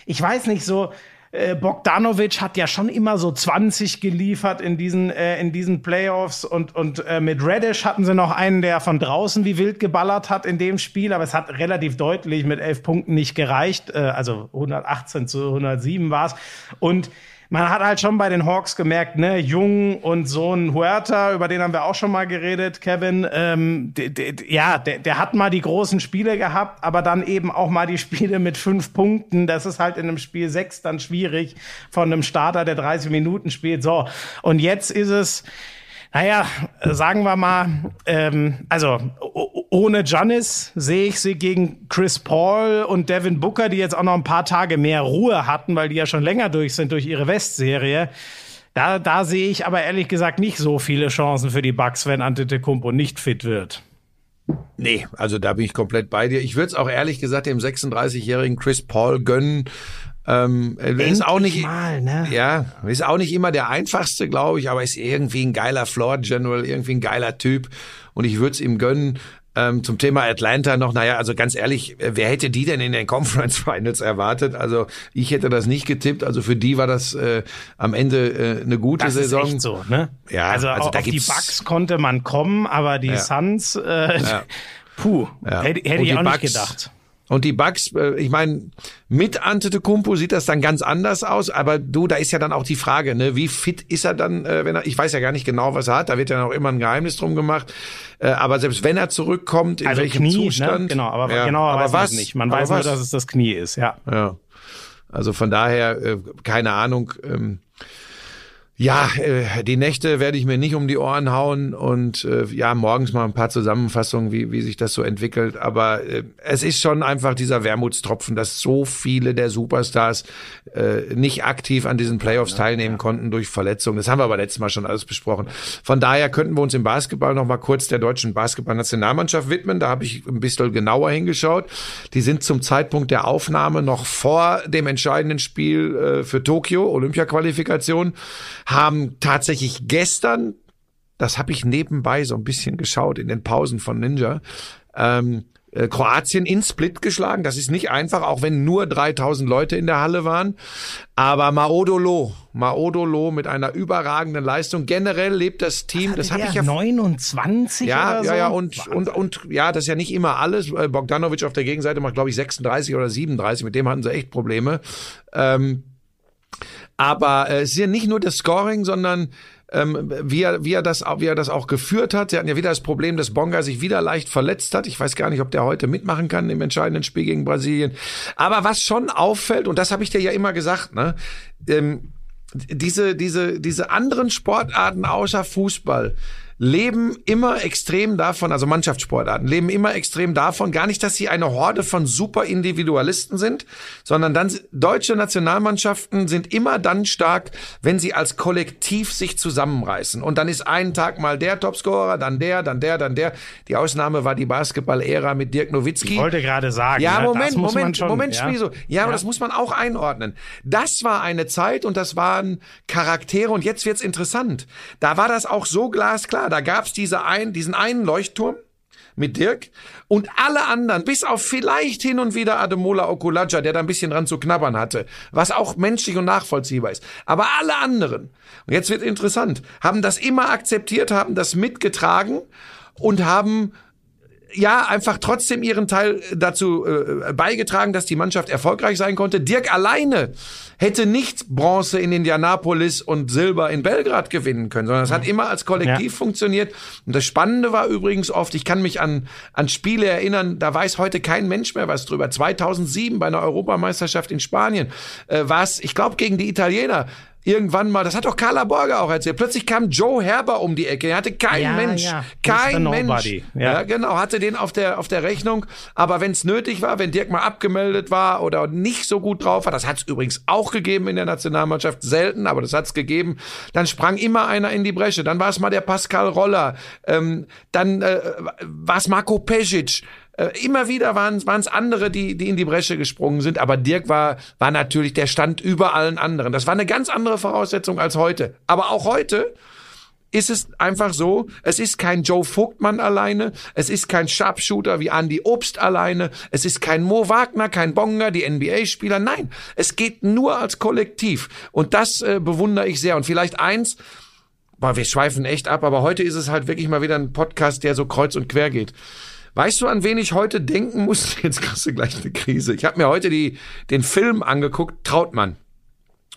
ich weiß nicht so, äh, Bogdanovic hat ja schon immer so 20 geliefert in diesen, äh, in diesen Playoffs und, und äh, mit Reddish hatten sie noch einen, der von draußen wie wild geballert hat in dem Spiel, aber es hat relativ deutlich mit elf Punkten nicht gereicht, äh, also 118 zu 107 war es und man hat halt schon bei den Hawks gemerkt, ne, Jung und so ein Huerta, über den haben wir auch schon mal geredet, Kevin, ähm, de, de, ja, der, der hat mal die großen Spiele gehabt, aber dann eben auch mal die Spiele mit fünf Punkten. Das ist halt in einem Spiel sechs dann schwierig von einem Starter, der 30 Minuten spielt. So, und jetzt ist es, naja, sagen wir mal, ähm, also ohne Giannis sehe ich sie gegen Chris Paul und Devin Booker, die jetzt auch noch ein paar Tage mehr Ruhe hatten, weil die ja schon länger durch sind durch ihre Westserie. Da, da sehe ich aber ehrlich gesagt nicht so viele Chancen für die Bucks, wenn Antetokounmpo nicht fit wird. Nee, also da bin ich komplett bei dir. Ich würde es auch ehrlich gesagt dem 36-jährigen Chris Paul gönnen. Ähm, er ist auch nicht, mal, ne? ja, ist auch nicht immer der einfachste, glaube ich, aber ist irgendwie ein geiler Floor General, irgendwie ein geiler Typ und ich würde es ihm gönnen. Ähm, zum Thema Atlanta noch, naja, also ganz ehrlich, äh, wer hätte die denn in den Conference Finals erwartet? Also ich hätte das nicht getippt. Also für die war das äh, am Ende äh, eine gute Das Saison. ist echt so, ne? Ja, also, also auf die Bucks konnte man kommen, aber die Suns, äh, puh, Ja. hätte, hätte ich auch nicht Bucks- gedacht. Und die Bucks, äh, ich meine, mit Antetokounmpo sieht das dann ganz anders aus, aber du, da ist ja dann auch die Frage, ne, wie fit ist er dann, äh, wenn er, ich weiß ja gar nicht genau, was er hat, da wird ja noch immer ein Geheimnis drum gemacht, äh, aber selbst wenn er zurückkommt, in Also welchem Knie, Zustand, ne? genau, aber ja, genauer aber weiß man was? es nicht. Man Aber weiß nur, was? dass es das Knie ist, ja. Ja. Also von daher, keine Ahnung. Ähm, Ja, äh, die Nächte werde ich mir nicht um die Ohren hauen und äh, ja, morgens mal ein paar Zusammenfassungen, wie, wie sich das so entwickelt. Aber äh, es ist schon einfach dieser Wermutstropfen, dass so viele der Superstars äh, nicht aktiv an diesen Playoffs teilnehmen konnten durch Verletzungen. Das haben wir aber letztes Mal schon alles besprochen. Von daher könnten wir uns im Basketball noch mal kurz der deutschen Basketballnationalmannschaft widmen. Da habe ich ein bisschen genauer hingeschaut. Die sind zum Zeitpunkt der Aufnahme noch vor dem entscheidenden Spiel äh, für Tokio, Olympia-Qualifikation haben tatsächlich gestern, das habe ich nebenbei so ein bisschen geschaut in den Pausen von Ninja, ähm, äh, Kroatien in Split geschlagen. Das ist nicht einfach, auch wenn nur 3000 Leute in der Halle waren. Aber Maodolo, Maodolo mit einer überragenden Leistung. Generell lebt das Team, das habe ich ja 29 ja, oder so? ja, ja und, und und ja, das ist ja nicht immer alles. Äh, Bogdanovic auf der Gegenseite macht glaube ich 36 oder 37. Mit dem hatten sie echt Probleme. Ähm, aber äh, es ist ja nicht nur das Scoring, sondern ähm, wie, er, wie, er das, wie er das auch geführt hat. Sie hatten ja wieder das Problem, dass Bonga sich wieder leicht verletzt hat. Ich weiß gar nicht, ob der heute mitmachen kann im entscheidenden Spiel gegen Brasilien. Aber was schon auffällt, und das habe ich dir ja immer gesagt, ne, ähm, diese, diese, diese anderen Sportarten außer Fußball, leben immer extrem davon, also Mannschaftssportarten, leben immer extrem davon, gar nicht, dass sie eine Horde von super Individualisten sind, sondern dann deutsche Nationalmannschaften sind immer dann stark, wenn sie als Kollektiv sich zusammenreißen. Und dann ist einen Tag mal der Topscorer, dann der, dann der, dann der. Die Ausnahme war die Basketball-Ära mit Dirk Nowitzki. Ich wollte gerade sagen. Ja, ne, Moment, Moment, schon, Moment, ja. Schmieso. Ja, aber Ja. das muss man auch einordnen. Das war eine Zeit und das waren Charaktere und jetzt wird's interessant. Da war das auch so glasklar. Da gab's diese ein, diesen einen Leuchtturm mit Dirk und alle anderen, bis auf vielleicht hin und wieder Ademola Okulaja, der da ein bisschen dran zu knabbern hatte, was auch menschlich und nachvollziehbar ist. Aber alle anderen, und jetzt wird interessant, haben das immer akzeptiert, haben das mitgetragen und haben ja, einfach trotzdem ihren Teil dazu äh, beigetragen, dass die Mannschaft erfolgreich sein konnte. Dirk alleine hätte nicht Bronze in Indianapolis und Silber in Belgrad gewinnen können, sondern es hat immer als Kollektiv Ja. funktioniert. Und das Spannende war übrigens oft, ich kann mich an, an Spiele erinnern, da weiß heute kein Mensch mehr was drüber. 2007 bei einer Europameisterschaft in Spanien äh, war es, ich glaube, gegen die Italiener. Irgendwann mal, das hat doch Carla Borger auch erzählt. Plötzlich kam Joe Herber um die Ecke. Er hatte kein Ja, Mensch, ja. kein. Mensch. Ja. Ja. genau, hatte den auf der auf der Rechnung. Aber wenn es nötig war, wenn Dirk mal abgemeldet war oder nicht so gut drauf war, das hat es übrigens auch gegeben in der Nationalmannschaft, selten, aber das hat es gegeben. Dann sprang immer einer in die Bresche. Dann war es mal der Pascal Roller. Ähm, dann äh, war es Marco Pesic. Äh, immer wieder waren es andere, die, die in die Bresche gesprungen sind. Aber Dirk war, war natürlich, der stand über allen anderen. Das war eine ganz andere Voraussetzung als heute. Aber auch heute ist es einfach so, es ist kein Joe Vogtmann alleine, es ist kein Sharpshooter wie Andy Obst alleine, es ist kein Mo Wagner, kein Bonga, die NBA-Spieler. Nein, es geht nur als Kollektiv. Und das äh, bewundere ich sehr. Und vielleicht eins, boah, wir schweifen echt ab, aber heute ist es halt wirklich mal wieder ein Podcast, der so kreuz und quer geht. Weißt du, an wen ich heute denken muss? Jetzt kriegst du gleich eine Krise. Ich habe mir heute die, den Film angeguckt, Trautmann.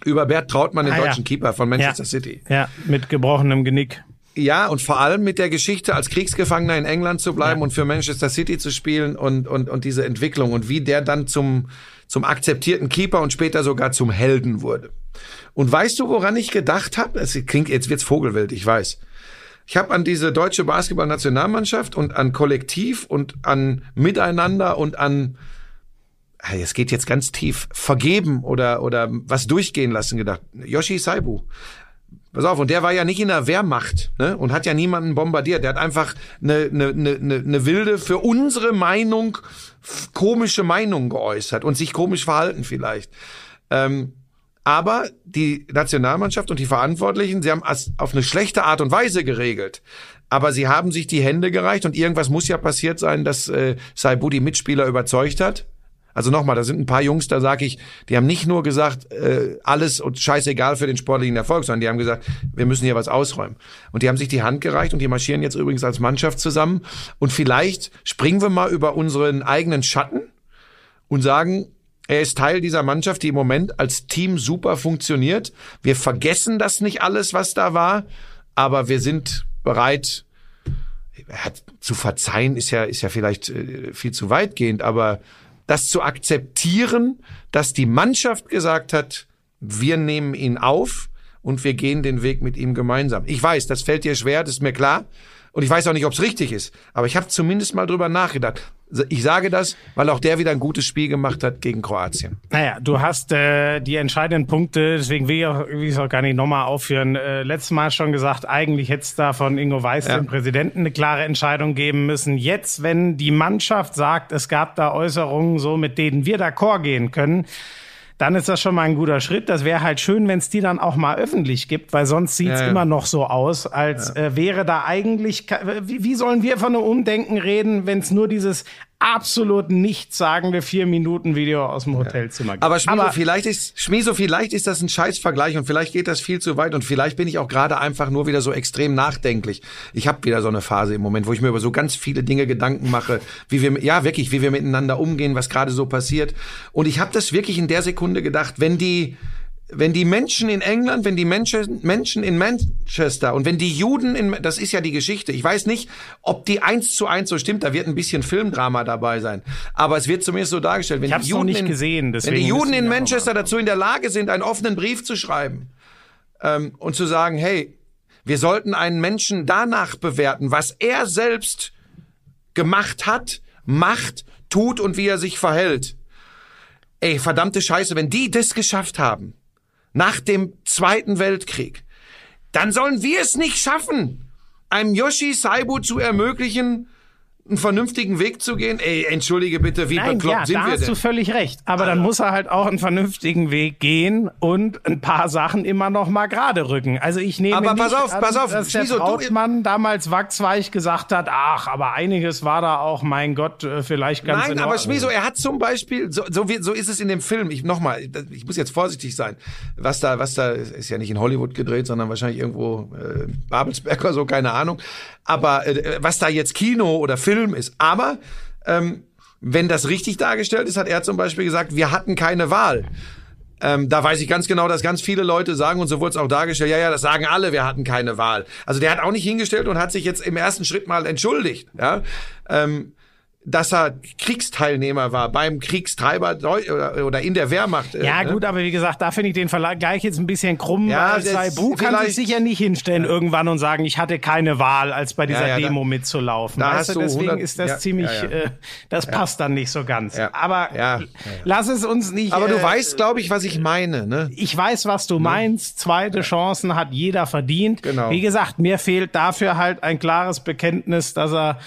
Über Bert Trautmann, den Ah, ja. deutschen Keeper von Manchester ja. City. Ja, mit gebrochenem Genick. Ja, und vor allem mit der Geschichte, als Kriegsgefangener in England zu bleiben Ja. und für Manchester City zu spielen und, und, und diese Entwicklung und wie der dann zum, zum akzeptierten Keeper und später sogar zum Helden wurde. Und weißt du, woran ich gedacht habe? Es klingt, jetzt wird's Vogelwild, ich weiß. Ich habe an diese deutsche Basketballnationalmannschaft und an Kollektiv und an Miteinander und an es geht jetzt ganz tief, vergeben oder, oder was durchgehen lassen gedacht. Yoshi Saibu. Pass auf, und der war ja nicht in der Wehrmacht ne? und hat ja niemanden bombardiert. Der hat einfach eine, eine, eine, eine wilde, für unsere Meinung, komische Meinung geäußert und sich komisch verhalten vielleicht. Ähm, aber die Nationalmannschaft und die Verantwortlichen, sie haben es auf eine schlechte Art und Weise geregelt. Aber sie haben sich die Hände gereicht und irgendwas muss ja passiert sein, dass äh, Saibu die Mitspieler überzeugt hat. Also nochmal, da sind ein paar Jungs, da sag ich, die haben nicht nur gesagt, äh, alles und scheißegal für den sportlichen Erfolg, sondern die haben gesagt, wir müssen hier was ausräumen. Und die haben sich die Hand gereicht und die marschieren jetzt übrigens als Mannschaft zusammen. Und vielleicht springen wir mal über unseren eigenen Schatten und sagen, er ist Teil dieser Mannschaft, die im Moment als Team super funktioniert. Wir vergessen das nicht alles, was da war, aber wir sind bereit, er hat, zu verzeihen ist ja, ist ja vielleicht äh, viel zu weitgehend, aber das zu akzeptieren, dass die Mannschaft gesagt hat, wir nehmen ihn auf und wir gehen den Weg mit ihm gemeinsam. Ich weiß, das fällt dir schwer, das ist mir klar. Und ich weiß auch nicht, ob es richtig ist. Aber ich habe zumindest mal drüber nachgedacht. Ich sage das, weil auch der wieder ein gutes Spiel gemacht hat gegen Kroatien. Naja, du hast äh, die entscheidenden Punkte, deswegen will ich auch, will ich auch gar nicht nochmal aufführen. Äh, letztes Mal schon gesagt, eigentlich hätte es da von Ingo Weiß, ja. dem Präsidenten, eine klare Entscheidung geben müssen. Jetzt, wenn die Mannschaft sagt, es gab da Äußerungen, so mit denen wir d'accord gehen können, dann ist das schon mal ein guter Schritt. Das wäre halt schön, wenn es die dann auch mal öffentlich gibt, weil sonst sieht es ja, ja. immer noch so aus, als ja. äh, wäre da eigentlich. Wie, wie sollen wir von einem Umdenken reden, wenn es nur dieses absolut nichtssagende vier Minuten Video aus dem Hotelzimmer gibt. Aber Schmieso, Aber vielleicht ist Schmieso, vielleicht ist das ein Scheißvergleich und vielleicht geht das viel zu weit und vielleicht bin ich auch gerade einfach nur wieder so extrem nachdenklich. Ich habe wieder so eine Phase im Moment, wo ich mir über so ganz viele Dinge Gedanken mache, wie wir ja wirklich, wie wir miteinander umgehen, was gerade so passiert und ich habe das wirklich in der Sekunde gedacht, wenn die wenn die Menschen in England, wenn die Menschen, Menschen in Manchester und wenn die Juden in, das ist ja die Geschichte. Ich weiß nicht, ob die eins zu eins so stimmt. Da wird ein bisschen Filmdrama dabei sein. Aber es wird zumindest so dargestellt. Wenn ich die Juden nicht in, gesehen. Wenn die Juden in Manchester dazu in der Lage sind, einen offenen Brief zu schreiben ähm, und zu sagen, hey, wir sollten einen Menschen danach bewerten, was er selbst gemacht hat, macht, tut und wie er sich verhält. Ey, verdammte Scheiße, wenn die das geschafft haben, nach dem Zweiten Weltkrieg, dann sollen wir es nicht schaffen, einem Yoshi Saibu zu ermöglichen, einen vernünftigen Weg zu gehen? Ey, entschuldige bitte, wie Nein, bekloppt ja, sind da wir hast denn? du völlig recht. Aber also. dann muss er halt auch einen vernünftigen Weg gehen und ein paar Sachen immer noch mal gerade rücken. Also ich nehme aber nicht pass auf, an, pass auf, dass der Schmizo, Trautmann damals wachsweich gesagt hat, ach, aber einiges war da auch, mein Gott, äh, vielleicht ganz Nein, aber Schmiso, er hat zum Beispiel, so, so, wie, so ist es in dem Film, ich nochmal, ich muss jetzt vorsichtig sein, was da, was da, ist ja nicht in Hollywood gedreht, sondern wahrscheinlich irgendwo äh, Babelsberg oder so, keine Ahnung. Aber äh, was da jetzt Kino oder Film ist, aber ähm, wenn das richtig dargestellt ist, hat er zum Beispiel gesagt, wir hatten keine Wahl. Ähm, da weiß ich ganz genau, dass ganz viele Leute sagen, und so wurde es auch dargestellt, ja, ja, das sagen alle, wir hatten keine Wahl. Also der hat auch nicht hingestellt und hat sich jetzt im ersten Schritt mal entschuldigt. Ja? Ähm, dass er Kriegsteilnehmer war beim Kriegstreiber oder in der Wehrmacht. Äh, ja, ne? gut, aber wie gesagt, da finde ich den Vergleich jetzt ein bisschen krumm. Ja, Saibu kann sich sicher nicht hinstellen ja. irgendwann und sagen, ich hatte keine Wahl, als bei dieser ja, ja, Demo da, mitzulaufen. Da weißt du, deswegen 100, ist das ziemlich, äh, das passt dann nicht so ganz. Aber lass es uns nicht. Aber du äh, weißt, glaube ich, was ich meine. Ne? Ich weiß, was du meinst. Zweite Chancen hat jeder verdient. Genau. Wie gesagt, mir fehlt dafür halt ein klares Bekenntnis, dass er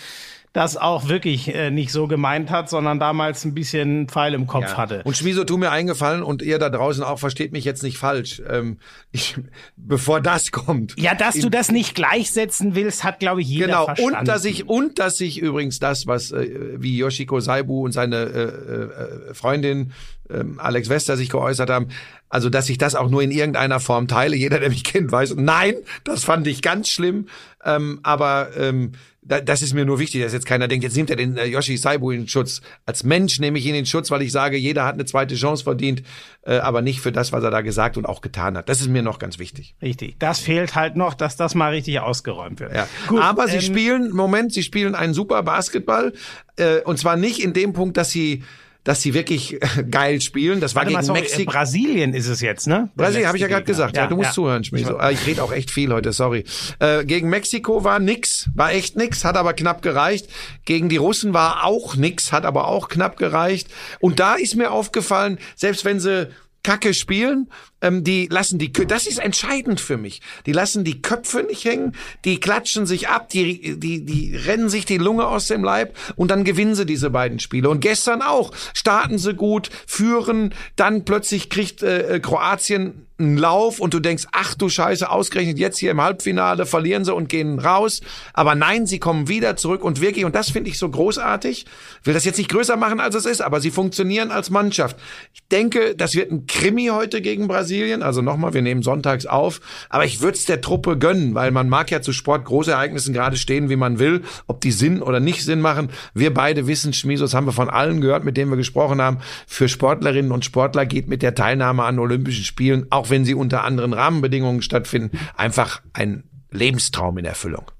das auch wirklich äh, nicht so gemeint hat, sondern damals ein bisschen Pfeil im Kopf ja. hatte. Und Schmieso, tu mir eingefallen und ihr da draußen auch versteht mich jetzt nicht falsch. Ähm, ich, bevor das kommt. Ja, dass du das nicht gleichsetzen willst, hat glaube ich jeder genau. verstanden. Und dass ich und dass ich übrigens das, was äh, wie Yoshiko Saibu und seine äh, äh, Freundin äh, Alex Wester sich geäußert haben, also, dass ich das auch nur in irgendeiner Form teile. Jeder, der mich kennt, weiß, nein, das fand ich ganz schlimm. Ähm, aber ähm, da, das ist mir nur wichtig, dass jetzt keiner denkt, jetzt nimmt er den äh, Yoshi Saibu in Schutz. Als Mensch nehme ich ihn in Schutz, weil ich sage, jeder hat eine zweite Chance verdient, äh, aber nicht für das, was er da gesagt und auch getan hat. Das ist mir noch ganz wichtig. Richtig. Das fehlt halt noch, dass das mal richtig ausgeräumt wird. Ja. Gut, aber ähm, sie spielen, Moment, sie spielen einen super Basketball. Äh, und zwar nicht in dem Punkt, dass sie dass sie wirklich geil spielen. Das war Warte gegen mal, Mexiko. Brasilien ist es jetzt, ne? Brasilien, habe ich ja gerade gesagt. Ja, ja, du musst ja. zuhören, Schmizo. Ich, ah, ich rede auch echt viel heute, sorry. Äh, gegen Mexiko war nix, war echt nix, hat aber knapp gereicht. Gegen die Russen war auch nix, hat aber auch knapp gereicht. Und da ist mir aufgefallen, selbst wenn sie Kacke spielen, ähm, die lassen die, das ist entscheidend für mich. Die lassen die Köpfe nicht hängen, die klatschen sich ab, die, die, die rennen sich die Lunge aus dem Leib und dann gewinnen sie diese beiden Spiele. Und gestern auch starten sie gut, führen, dann plötzlich kriegt äh, äh Kroatien einen Lauf und du denkst, ach du Scheiße, ausgerechnet jetzt hier im Halbfinale verlieren sie und gehen raus. Aber nein, sie kommen wieder zurück und wirklich, und das finde ich so großartig, will das jetzt nicht größer machen, als es ist, aber sie funktionieren als Mannschaft. Ich denke, das wird ein Krimi heute gegen Brasilien. Also nochmal, wir nehmen sonntags auf. Aber ich würde es der Truppe gönnen, weil man mag ja zu Sport Großereignissen gerade stehen, wie man will, ob die Sinn oder nicht Sinn machen. Wir beide wissen, Schmiesos haben wir von allen gehört, mit denen wir gesprochen haben. Für Sportlerinnen und Sportler geht mit der Teilnahme an Olympischen Spielen auch wenn sie unter anderen Rahmenbedingungen stattfinden, einfach ein Lebenstraum in Erfüllung.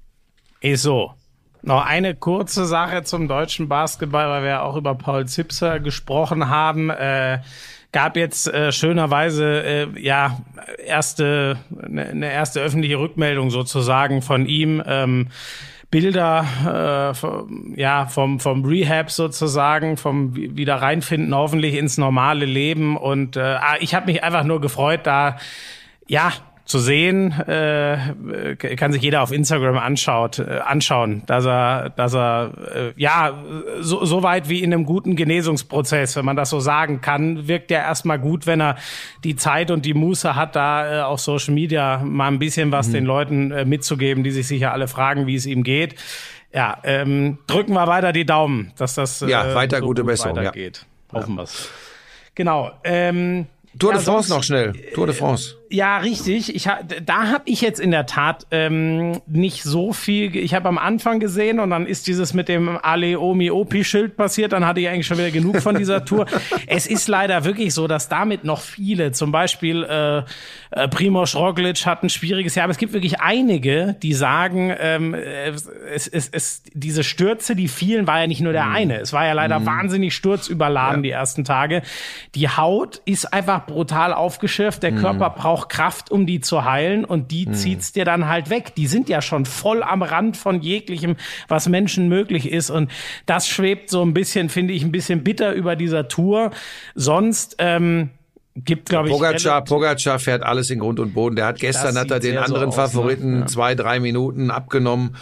Ist so. Noch eine kurze Sache zum deutschen Basketball, weil wir auch über Paul Zipser gesprochen haben. Äh, gab jetzt äh, schönerweise äh, ja erste eine ne erste öffentliche Rückmeldung sozusagen von ihm. Ähm, Bilder äh, ja vom vom Rehab sozusagen vom wieder reinfinden hoffentlich ins normale Leben und äh, ah, ich habe mich einfach nur gefreut da ja zu sehen, äh, kann sich jeder auf Instagram anschaut, äh, anschauen, dass er, dass er äh, ja so, so weit wie in einem guten Genesungsprozess, wenn man das so sagen kann, wirkt er erstmal gut, wenn er die Zeit und die Muße hat, da äh, auf Social Media mal ein bisschen was mhm. den Leuten äh, mitzugeben, die sich sicher alle fragen, wie es ihm geht. Ja, ähm, drücken wir weiter die Daumen, dass das äh, ja weiter so gute Besserung weitergeht. Ja. Hoffen wir's. Genau. Ähm, Tour ja, de France sonst, noch schnell. Tour de France. Ja, richtig. Ich ha, da habe ich jetzt in der Tat ähm, nicht so viel. Ich habe am Anfang gesehen und dann ist dieses mit dem Ale Omi Opi Schild passiert. Dann hatte ich eigentlich schon wieder genug von dieser Tour. es ist leider wirklich so, dass damit noch viele, zum Beispiel äh, äh, Primoz Roglic hat ein schwieriges Jahr, aber es gibt wirklich einige, die sagen, ähm, es, es, es, diese Stürze, die vielen, war ja nicht nur der mhm. eine. Es war ja leider mhm. wahnsinnig sturzüberladen ja. die ersten Tage. Die Haut ist einfach brutal aufgeschürft. Der mhm. Körper braucht auch Kraft, um die zu heilen und die hm. zieht's dir dann halt weg. Die sind ja schon voll am Rand von jeglichem, was Menschen möglich ist und das schwebt so ein bisschen, finde ich, ein bisschen bitter über dieser Tour. Sonst ähm, gibt, glaube ich. Pogacar, Pogacar fährt alles in Grund und Boden. Der hat gestern hat er den anderen so aus, ne? Favoriten ne? ja. zwei, drei Minuten abgenommen.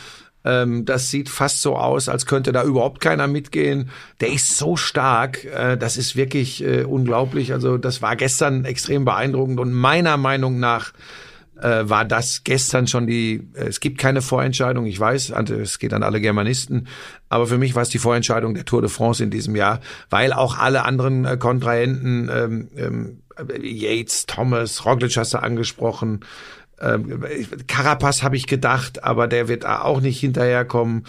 Ähm, das sieht fast so aus, als könnte da überhaupt keiner mitgehen. Der ist so stark, äh, das ist wirklich äh, unglaublich. Also das war gestern extrem beeindruckend und meiner Meinung nach äh, war das gestern schon die, äh, es gibt keine Vorentscheidung, ich weiß, es geht an alle Germanisten, aber für mich war es die Vorentscheidung der Tour de France in diesem Jahr, weil auch alle anderen äh, Kontrahenten, ähm, ähm, Yates, Thomas, Roglic hast du angesprochen, ähm, Carapaz habe ich gedacht, aber der wird auch nicht hinterherkommen.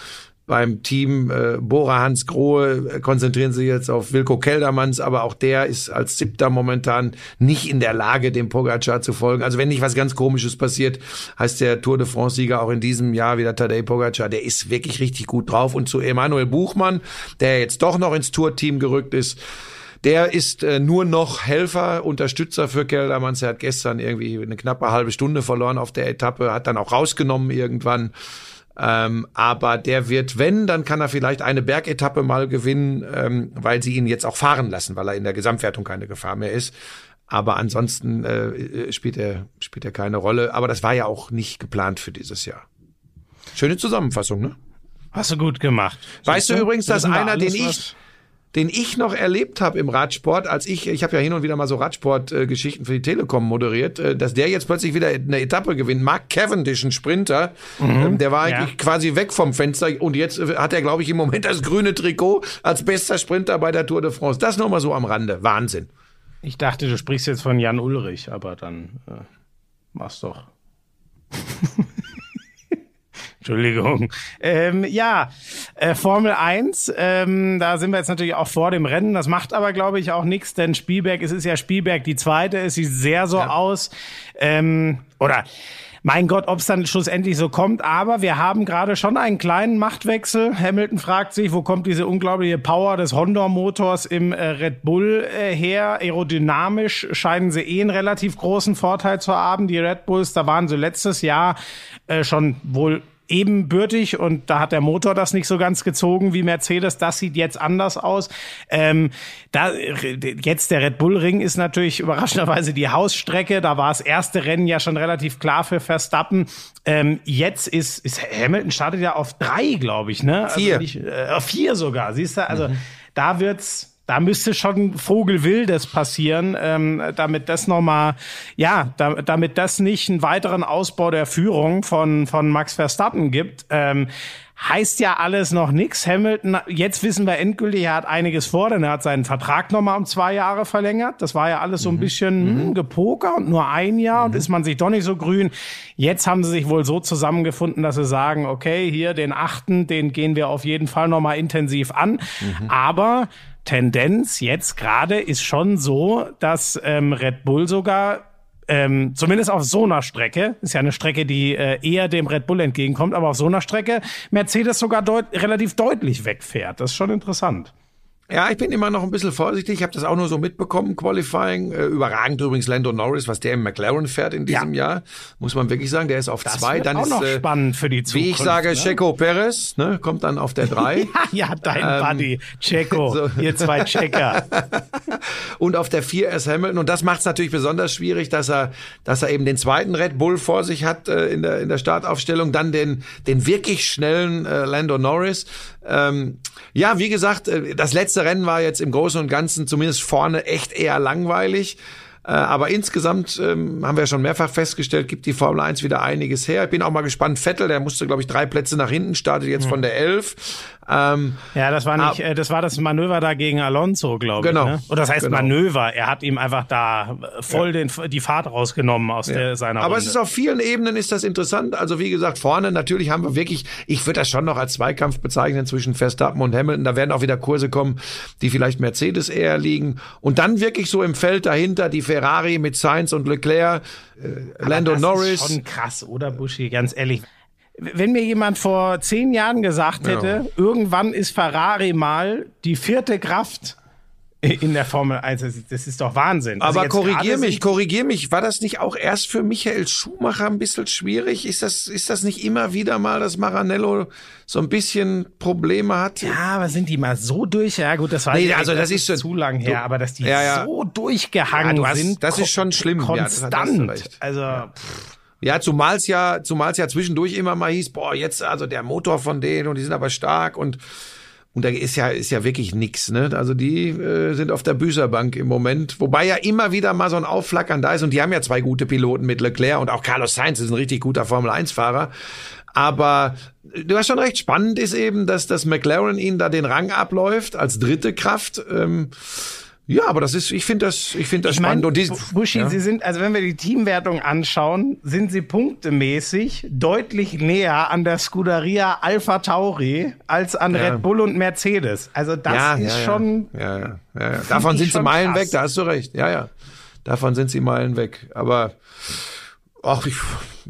Beim Team äh, Bora Hans Grohe äh, konzentrieren sie jetzt auf Wilko Keldermanns, aber auch der ist als Siebter momentan nicht in der Lage, dem Pogacar zu folgen. Also wenn nicht was ganz Komisches passiert, heißt der Tour de France-Sieger auch in diesem Jahr wieder Tadej Pogacar. Der ist wirklich richtig gut drauf. Und zu Emanuel Buchmann, der jetzt doch noch ins Tourteam gerückt ist, der ist äh, nur noch Helfer, Unterstützer für Keldermanns. Er hat gestern irgendwie eine knappe halbe Stunde verloren auf der Etappe, hat dann auch rausgenommen irgendwann. Ähm, aber der wird, wenn, dann kann er vielleicht eine Bergetappe mal gewinnen, ähm, weil sie ihn jetzt auch fahren lassen, weil er in der Gesamtwertung keine Gefahr mehr ist. Aber ansonsten äh, spielt er spielt er keine Rolle. Aber das war ja auch nicht geplant für dieses Jahr. Schöne Zusammenfassung, ne? Hast du gut gemacht. Weißt du übrigens, dass einer, den ich, den ich noch erlebt habe im Radsport, als ich, ich habe ja hin und wieder mal so Radsportgeschichten äh, für die Telekom moderiert, äh, dass der jetzt plötzlich wieder eine Etappe gewinnt. Mark Cavendish, ein Sprinter, mhm, ähm, der war eigentlich ja. quasi weg vom Fenster und jetzt äh, hat er, glaube ich, im Moment das grüne Trikot als bester Sprinter bei der Tour de France. Das nochmal so am Rande. Wahnsinn. Ich dachte, du sprichst jetzt von Jan Ulrich, aber dann äh, mach's doch. Entschuldigung. Ähm, ja, äh, Formel 1, ähm, da sind wir jetzt natürlich auch vor dem Rennen. Das macht aber, glaube ich, auch nichts, denn Spielberg, es ist ja Spielberg die zweite, es sieht sehr so ja. aus. Ähm, oder mein Gott, ob es dann schlussendlich so kommt, aber wir haben gerade schon einen kleinen Machtwechsel. Hamilton fragt sich, wo kommt diese unglaubliche Power des Honda-Motors im äh, Red Bull äh, her? Aerodynamisch scheinen sie eh einen relativ großen Vorteil zu haben. Die Red Bulls, da waren sie letztes Jahr äh, schon wohl ebenbürtig und da hat der Motor das nicht so ganz gezogen wie Mercedes. Das sieht jetzt anders aus. Ähm, da, jetzt der Red Bull Ring ist natürlich überraschenderweise die Hausstrecke. Da war das erste Rennen ja schon relativ klar für Verstappen. Ähm, jetzt ist, ist Hamilton startet ja auf drei, glaube ich, ne? Also vier. Nicht, äh, vier sogar, siehst du? Also mhm. da wird's da müsste schon Vogelwildes passieren, ähm, damit das nochmal, ja, da, damit das nicht einen weiteren Ausbau der Führung von, von Max Verstappen gibt. Ähm, heißt ja alles noch nix. Hamilton, jetzt wissen wir endgültig, er hat einiges vor, denn er hat seinen Vertrag nochmal um zwei Jahre verlängert. Das war ja alles so ein mhm. bisschen. Hm, gepoker und nur ein Jahr mhm. und ist man sich doch nicht so grün. Jetzt haben sie sich wohl so zusammengefunden, dass sie sagen, okay, hier den achten, den gehen wir auf jeden Fall nochmal intensiv an. Mhm. Aber Tendenz jetzt gerade ist schon so, dass ähm, Red Bull sogar ähm, zumindest auf so einer Strecke, ist ja eine Strecke, die äh, eher dem Red Bull entgegenkommt, aber auf so einer Strecke Mercedes sogar deut relativ deutlich wegfährt. Das ist schon interessant. Ja, ich bin immer noch ein bisschen vorsichtig. Ich habe das auch nur so mitbekommen, Qualifying. Äh, überragend übrigens Lando Norris, was der im McLaren fährt in diesem Jahr. Muss man wirklich sagen, der ist auf Das zwei. wird Dann auch ist, noch äh, spannend für die Zukunft. wie ich sage, ne? Checo Perez, ne, kommt dann auf der drei. Ja, ja, dein Ähm, Buddy, Checo, so. ihr zwei Checker. und auf der vier ist Hamilton. Und das macht es natürlich besonders schwierig, dass er, dass er eben den zweiten Red Bull vor sich hat äh, in, der, in der Startaufstellung, dann den, den wirklich schnellen äh, Lando Norris. Ähm, ja, wie gesagt, äh, das letzte Rennen war jetzt im Großen und Ganzen zumindest vorne echt eher langweilig. Äh, Aber insgesamt ähm, haben wir ja schon mehrfach festgestellt, gibt die Formel 1 wieder einiges her. Ich bin auch mal gespannt. Vettel, der musste, glaube ich, drei Plätze nach hinten, startet jetzt von der 11. Ähm, Ja, das war nicht, äh, das war das Manöver da gegen Alonso, glaube Genau. ich. Ne? Oder das heißt Genau. Manöver. Er hat ihm einfach da voll den, die Fahrt rausgenommen aus der, seiner Aber Runde. es ist auf vielen Ebenen ist das interessant. Also wie gesagt, vorne natürlich haben wir wirklich, ich würde das schon noch als Zweikampf bezeichnen zwischen Verstappen und Hamilton. Da werden auch wieder Kurse kommen, die vielleicht Mercedes eher liegen. Und dann wirklich so im Feld dahinter die Ferrari mit Sainz und Leclerc, äh, Lando das Norris. Ist schon krass, oder Buschi? Ganz ehrlich. Wenn mir jemand vor zehn Jahren gesagt hätte, irgendwann ist Ferrari mal die vierte Kraft in der Formel 1, das ist, das ist doch Wahnsinn. Also Aber jetzt korrigier mich, korrigier mich. War das nicht auch erst für Michael Schumacher ein bisschen schwierig? Ist das, ist das nicht immer wieder mal, dass Maranello so ein bisschen Probleme hat? Ja, aber sind die mal so durch? Ja, gut, das war Nee, also das ist schon- zu lang her, du- aber dass die Ja, ja. so durchgehangen Ja, hast- sind. das ist schon schlimm. Ja, Konstant. hast du recht. Ja, zumal es ja, zumal es ja zwischendurch immer mal hieß, boah, jetzt also der Motor von denen und die sind aber stark und und da ist ja ist ja wirklich nix, ne? Also die äh, sind auf der Büßerbank im Moment, wobei ja immer wieder mal so ein Aufflackern da ist und die haben ja zwei gute Piloten mit Leclerc und auch Carlos Sainz ist ein richtig guter Formel 1 Fahrer, aber du hast schon recht, spannend ist eben, dass das McLaren ihnen da den Rang abläuft als dritte Kraft. Ähm, ja, aber das ist, ich finde das, ich finde das ich meine, spannend. und die, Buschi, ja. Sie sind, also wenn wir die Teamwertung anschauen, sind Sie punktemäßig deutlich näher an der Scuderia Alpha Tauri als an Ja. Red Bull und Mercedes. Also das ja, ist schon, Ja, ja, ja, ja. Davon sind sie Meilen krass. weg, da hast du recht. Ja, ja. Davon sind sie Meilen weg. Aber ach, ich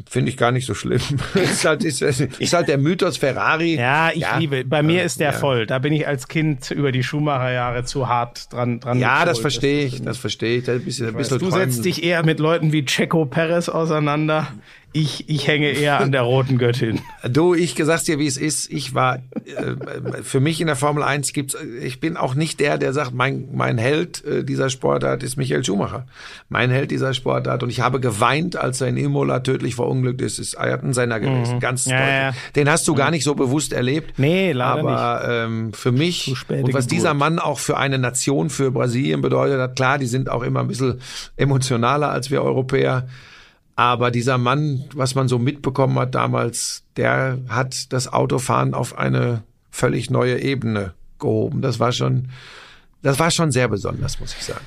finde ich gar nicht so schlimm. ist, halt, ist, ist halt der Mythos Ferrari. ja, ich liebe, bei mir ist der ja. voll. Da bin ich als Kind über die Schumacher-Jahre zu hart dran, dran Ja, das verstehe ich, das verstehe ich. Da ein bisschen, ein bisschen Du träumen. setzt dich eher mit Leuten wie Checo Perez auseinander. Ich, ich hänge eher an der roten Göttin. Du, ich sag's dir, wie es ist. Ich war, äh, für mich in der Formel 1 gibt's, ich bin auch nicht der, der sagt, mein, mein Held äh, dieser Sportart ist Michael Schumacher. Mein Held dieser Sportart. Und ich habe geweint, als er in Imola tödlich verunglückt ist. Ist Ayrton Senna gewesen. Ganz Mhm. Ja, deutlich. ja. Den hast du gar nicht so bewusst erlebt. Nee, leider Aber ähm, für mich und was Geburt. dieser Mann auch für eine Nation, für Brasilien bedeutet hat, klar, die sind auch immer ein bisschen emotionaler als wir Europäer. Aber dieser Mann, was man so mitbekommen hat damals, der hat das Autofahren auf eine völlig neue Ebene gehoben. Das war schon, das war schon sehr besonders, muss ich sagen.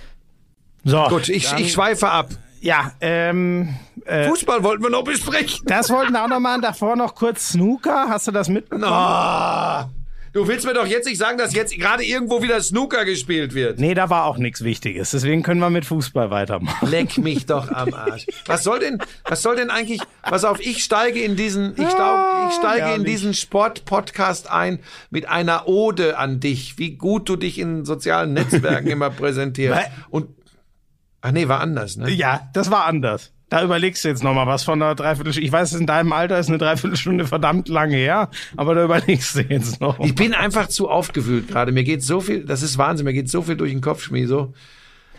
So, Gut, ich, ich schweife ab. Ja, ähm, äh, Fußball wollten wir noch besprechen. das wollten wir auch noch mal. Davor noch kurz Snooker. Hast du das mitbekommen? Ah, du willst mir doch jetzt nicht sagen, dass jetzt gerade irgendwo wieder Snooker gespielt wird. Nee, da war auch nichts Wichtiges. Deswegen können wir mit Fußball weitermachen. Leck mich doch am Arsch. Was soll denn, was soll denn eigentlich, pass auf, ich steige in diesen, ich, staub, ich steige in herrlich. diesen Sport-Podcast ein mit einer Ode an dich, wie gut du dich in sozialen Netzwerken immer präsentierst. Was? Und, ach nee, war anders, ne? Ja, das war anders. Da überlegst du jetzt noch mal was von einer Dreiviertelstunde. Ich weiß, in deinem Alter ist eine Dreiviertelstunde verdammt lang her, aber da überlegst du jetzt noch. Ich bin einfach zu aufgewühlt gerade. Mir geht so viel, das ist Wahnsinn, mir geht so viel durch den Kopf, Schmie, so.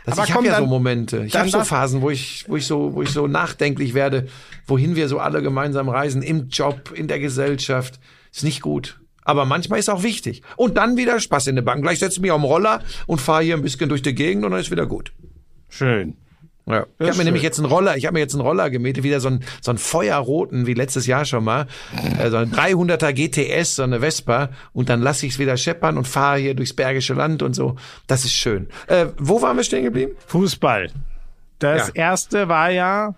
Dass Aber ich habe ja so Momente. Ich habe so Phasen, wo ich, wo ich so, wo ich so nachdenklich werde, wohin wir so alle gemeinsam reisen, im Job, in der Gesellschaft. Ist nicht gut. Aber manchmal ist auch wichtig. Und dann wieder Spaß in der Bank. Gleich setze ich mich auf den Roller und fahre hier ein bisschen durch die Gegend und dann ist wieder gut. Schön. Ja. Ich habe mir nämlich jetzt einen Roller, ich habe mir jetzt einen Roller gemietet, wieder so einen, so einen feuerroten, wie letztes Jahr schon mal, äh, so ein 300er GTS, so eine Vespa, und dann lasse ich es wieder scheppern und fahre hier durchs Bergische Land und so. Das ist schön. Äh, wo waren wir stehen geblieben? Fußball. Das Ja. erste war ja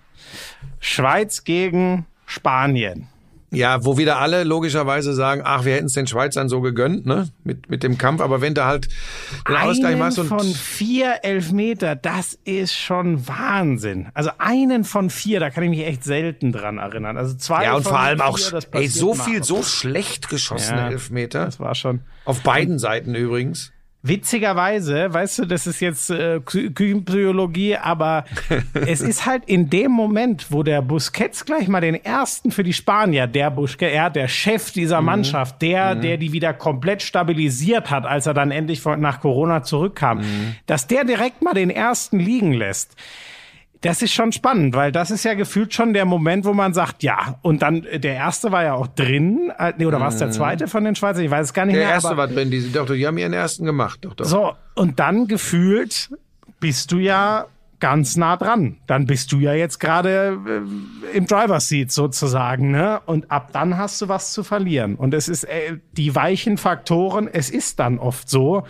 Schweiz gegen Spanien. Ja, wo wieder alle logischerweise sagen, ach, wir hätten es den Schweizern so gegönnt, ne, mit, mit dem Kampf, aber wenn du halt den Ausgleich einen machst und von vier Elfmeter, das ist schon Wahnsinn. Also einen von vier, da kann ich mich echt selten dran erinnern. Also zwei ja, und vor allem auch, vier, das ey, so mal. viel, so schlecht geschossene Ja. Elfmeter. Das war schon. Auf beiden Seiten übrigens. Witzigerweise, weißt du, das ist jetzt äh, Kü- Küchenpsychologie, aber es ist halt in dem Moment, wo der Busquets gleich mal den ersten für die Spanier, der Busquets, ja, der Chef dieser Mannschaft, der, der die wieder komplett stabilisiert hat, als er dann endlich von, nach Corona zurückkam, dass der direkt mal den ersten liegen lässt. Das ist schon spannend, weil das ist ja gefühlt schon der Moment, wo man sagt, ja, und dann äh, der erste war ja auch drin, äh, nee, oder war es der zweite von den Schweizern? Ich weiß es gar nicht Der mehr. erste aber war drin, die, doch, die haben ihren ersten gemacht. Doch, doch. so, und dann gefühlt bist du ja ganz nah dran. Dann bist du ja jetzt gerade äh, im Driver's Seat sozusagen, ne? Und ab dann hast du was zu verlieren. Und es ist äh, die weichen Faktoren, es ist dann oft so,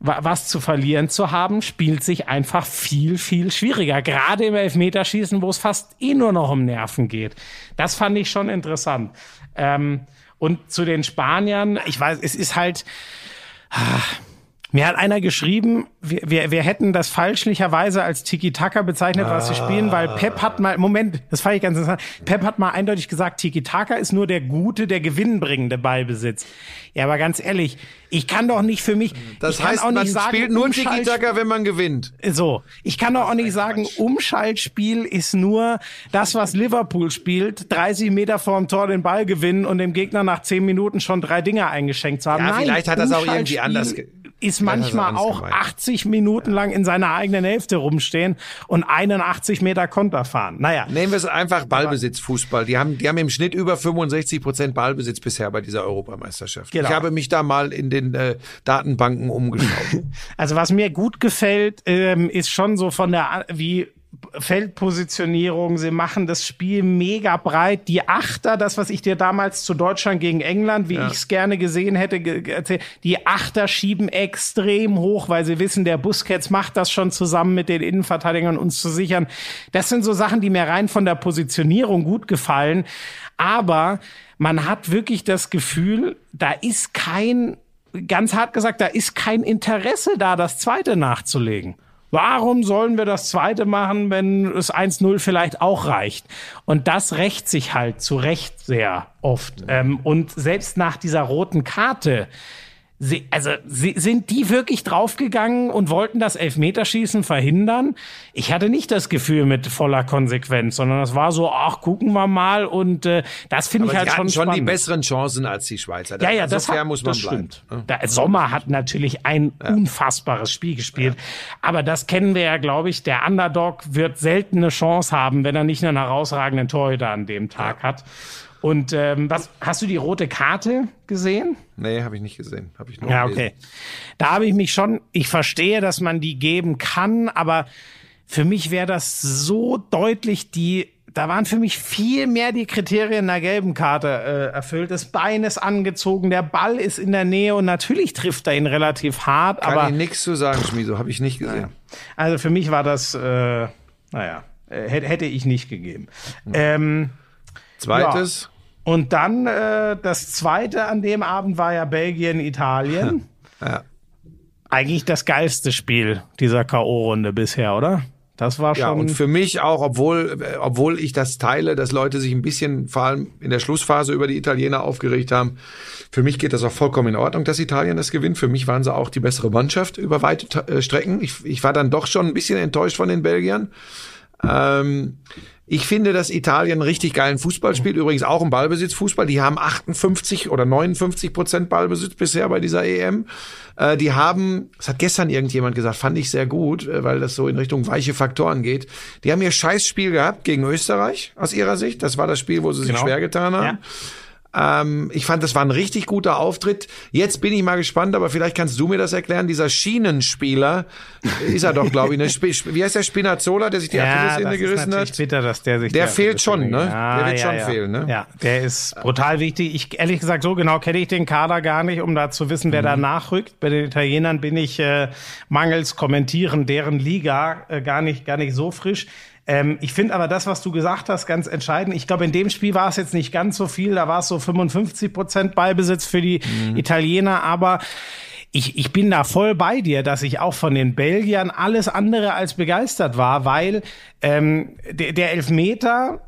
was zu verlieren zu haben, spielt sich einfach viel, viel schwieriger. Gerade im Elfmeterschießen, wo es fast eh nur noch um Nerven geht. Das fand ich schon interessant. Ähm, und zu den Spaniern, ich weiß, es ist halt, mir hat einer geschrieben, wir, wir, wir hätten das fälschlicherweise als Tiki-Taka bezeichnet, was sie spielen, weil Pep hat mal, Moment, das fand ich ganz interessant, Pep hat mal eindeutig gesagt, Tiki-Taka ist nur der gute, der gewinnbringende Ballbesitz. Ja, aber ganz ehrlich, ich kann doch nicht für mich, Das heißt, auch man nicht sagen, spielt nur Tiki-Taka, wenn man gewinnt. so, ich kann doch auch nicht sagen, Umschaltspiel ist nur das, was Liverpool spielt, 30 Meter vorm Tor den Ball gewinnen und dem Gegner nach 10 Minuten schon drei Dinger eingeschenkt zu haben. Ja, Nein, vielleicht hat das auch irgendwie anders Ist manchmal auch gemeint. 80 Minuten lang in seiner eigenen Hälfte rumstehen und 81 Meter Konter fahren. Naja, Nehmen wir es einfach Ballbesitzfußball. Die haben, die haben im Schnitt über 65 Prozent Ballbesitz bisher bei dieser Europameisterschaft. Genau. Ich habe mich da mal in den äh, Datenbanken umgeschaut. Also was mir gut gefällt, ähm, ist schon so von der wie Feldpositionierung. Sie machen das Spiel mega breit. Die Achter, das was ich dir damals zu Deutschland gegen England, wie ich es gerne gesehen hätte, ge- erzählt, die Achter schieben extrem hoch, weil sie wissen, der Busquets macht das schon zusammen mit den Innenverteidigern, uns zu sichern. Das sind so Sachen, die mir rein von der Positionierung gut gefallen. Aber man hat wirklich das Gefühl, da ist kein ganz hart gesagt, da ist kein Interesse da, das zweite nachzulegen. Warum sollen wir das zweite machen, wenn es 1-0 vielleicht auch reicht? Und das rächt sich halt zu Recht sehr oft. Ähm, und selbst nach dieser roten Karte, sie, also sie, sind die wirklich draufgegangen und wollten das Elfmeterschießen verhindern? Ich hatte nicht das Gefühl mit voller Konsequenz, sondern das war so, ach, gucken wir mal. Und äh, das finde ich halt schon hatten schon die spannend. besseren Chancen als die Schweizer. Ja, ja, so das, hat, muss man das bleiben. stimmt. Der Sommer hat natürlich ein unfassbares Spiel gespielt. Aber das kennen wir ja, glaube ich. Der Underdog wird selten eine Chance haben, wenn er nicht einen herausragenden Torhüter an dem Tag hat. Und ähm, was hast du die rote Karte gesehen? Nee, habe ich nicht gesehen. Hab ich nur Ja, gelesen. okay. Da habe ich mich schon, ich verstehe, dass man die geben kann, aber für mich wäre das so deutlich die, da waren für mich viel mehr die Kriterien einer gelben Karte äh, erfüllt. Das Bein ist angezogen, der Ball ist in der Nähe und natürlich trifft er ihn relativ hart, Kann aber ich nichts zu sagen, Schmieso. Habe ich nicht gesehen. also für mich war das, äh, naja, äh, hätte hätte ich nicht gegeben. Ähm, Zweites. Und dann äh, das zweite an dem Abend war ja Belgien, Italien. Ja. Eigentlich das geilste Spiel dieser K.O.-Runde bisher, oder? Das war Ja, schon. und für mich auch, obwohl, äh, obwohl ich das teile, dass Leute sich ein bisschen, vor allem in der Schlussphase über die Italiener aufgeregt haben. Für mich geht das auch vollkommen in Ordnung, dass Italien das gewinnt. Für mich waren sie auch die bessere Mannschaft über weite äh, Strecken. Ich, ich war dann doch schon ein bisschen enttäuscht von den Belgiern. Ähm, ich finde, dass Italien einen richtig geilen Fußball spielt. Übrigens auch im Ballbesitzfußball. Die haben 58 oder 59 Prozent Ballbesitz bisher bei dieser EM. Äh, die haben, das hat gestern irgendjemand gesagt, fand ich sehr gut, äh, weil das so in Richtung weiche Faktoren geht. Die haben ihr Scheißspiel gehabt gegen Österreich aus ihrer Sicht. Das war das Spiel, wo sie sich Genau. schwer getan haben. Ähm, ich fand, das war ein richtig guter Auftritt. Jetzt bin ich mal gespannt, aber vielleicht kannst du mir das erklären. Dieser Schienenspieler ist er doch, glaube ich. Ne? Wie heißt der Spinazzola, der sich die ja, Achillessehne gerissen hat? bitter, dass der sich Der fehlt schon, ne? Ja, Der wird ja, schon ja. fehlen, ne? Ja, der ist brutal wichtig. Ich ehrlich gesagt so genau kenne ich den Kader gar nicht, um da zu wissen, wer Mhm. da nachrückt. Bei den Italienern bin ich äh, mangels Kommentieren deren Liga äh, gar nicht gar nicht so frisch. Ähm, ich finde aber das, was du gesagt hast, ganz entscheidend. Ich glaube, in dem Spiel war es jetzt nicht ganz so viel. Da war es so 55 Prozent Ballbesitz für die Mhm. Italiener, aber ich, ich bin da voll bei dir, dass ich auch von den Belgiern alles andere als begeistert war, weil ähm, der, der Elfmeter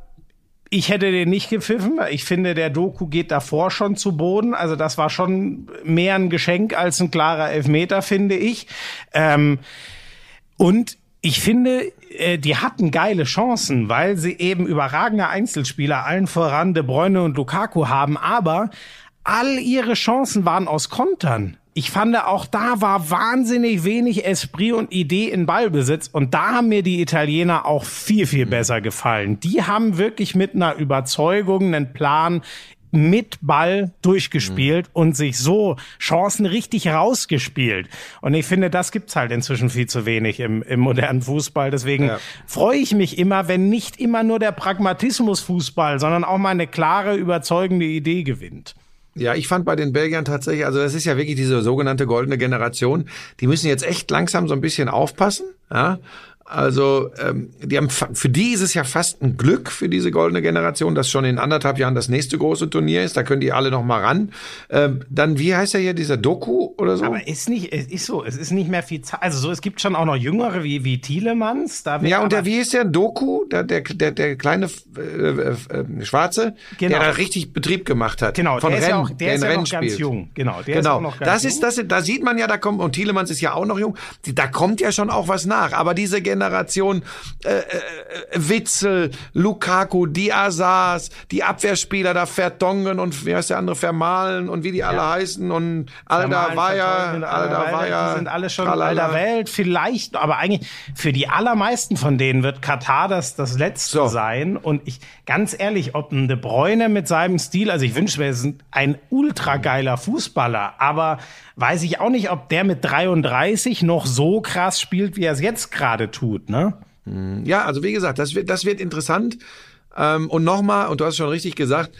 ich hätte den nicht gepfiffen. Ich finde, der Doku geht davor schon zu Boden. Also das war schon mehr ein Geschenk als ein klarer Elfmeter, finde ich. Ähm, und ich finde, äh, die hatten geile Chancen, weil sie eben überragende Einzelspieler, allen voran De Bruyne und Lukaku haben, aber all ihre Chancen waren aus Kontern. Ich fand auch da war wahnsinnig wenig Esprit und Idee in Ballbesitz und da haben mir die Italiener auch viel, viel besser gefallen. Die haben wirklich mit einer Überzeugung einen Plan mit Ball durchgespielt mhm. und sich so Chancen richtig rausgespielt. Und ich finde, das gibt's halt inzwischen viel zu wenig im, im modernen Fußball. Deswegen ja. freue ich mich immer, wenn nicht immer nur der Pragmatismus Fußball, sondern auch mal eine klare, überzeugende Idee gewinnt. Ja, ich fand bei den Belgiern tatsächlich, also das ist ja wirklich diese sogenannte goldene Generation, die müssen jetzt echt langsam so ein bisschen aufpassen. Ja? Also ähm, die haben für die ist es ja fast ein Glück für diese goldene Generation, dass schon in anderthalb Jahren das nächste große Turnier ist. Da können die alle noch mal ran. Ähm, dann wie heißt er hier dieser Doku oder so? Aber ist nicht, es ist so, es ist nicht mehr viel Zeit. Also so, es gibt schon auch noch Jüngere wie wie Thielemanns. Da ja und der wie ist der Doku, der der der, der kleine äh, äh, Schwarze, genau. der da richtig Betrieb gemacht hat. Genau, von der Rennen, ist ja auch, der, der ist ja noch ganz jung. Genau, der genau. ist auch noch ganz das jung. ist das, da sieht man ja, da kommt und Thielemanns ist ja auch noch jung. Da kommt ja schon auch was nach. Aber diese Generation äh, äh, Witzel, Lukaku, Diazas, die Abwehrspieler da Vertongen und wie heißt der andere Vermalen und wie die alle heißen und Alda Weier, Alda Weier. Die sind alle schon Alter Welt, vielleicht, aber eigentlich für die allermeisten von denen wird Katar das, das letzte so. sein und ich, ganz ehrlich, ob ein De Bruyne mit seinem Stil, also ich wünsche mir, er ist ein ultra geiler Fußballer, aber weiß ich auch nicht, ob der mit 33 noch so krass spielt, wie er es jetzt gerade tut, ne? Hm, ja, also wie gesagt, das wird, das wird interessant. Ähm, und nochmal, und du hast schon richtig gesagt,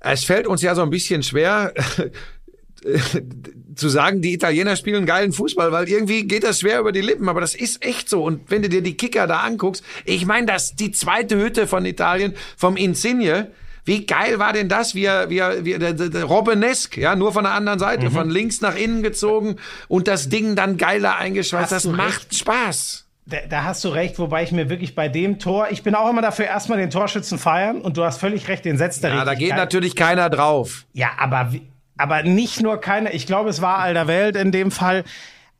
es fällt uns ja so ein bisschen schwer, zu sagen, die Italiener spielen geilen Fußball, weil irgendwie geht das schwer über die Lippen, aber das ist echt so. Und wenn du dir die Kicker da anguckst, ich meine, das die zweite Hütte von Italien vom Insigne, wie geil war denn das? Wie er, wie er, wie er, der, der Robbenesk, ja, nur von der anderen Seite, mhm. von links nach innen gezogen und das Ding dann geiler eingeschweißt. Hast das macht recht. Spaß. Da, da, hast du recht, wobei ich mir wirklich bei dem Tor, ich bin auch immer dafür, erstmal den Torschützen feiern und du hast völlig recht, den setzt er Ja, da geht natürlich keiner drauf. Ja, aber, aber nicht nur keiner, ich glaube, es war alter Welt in dem Fall.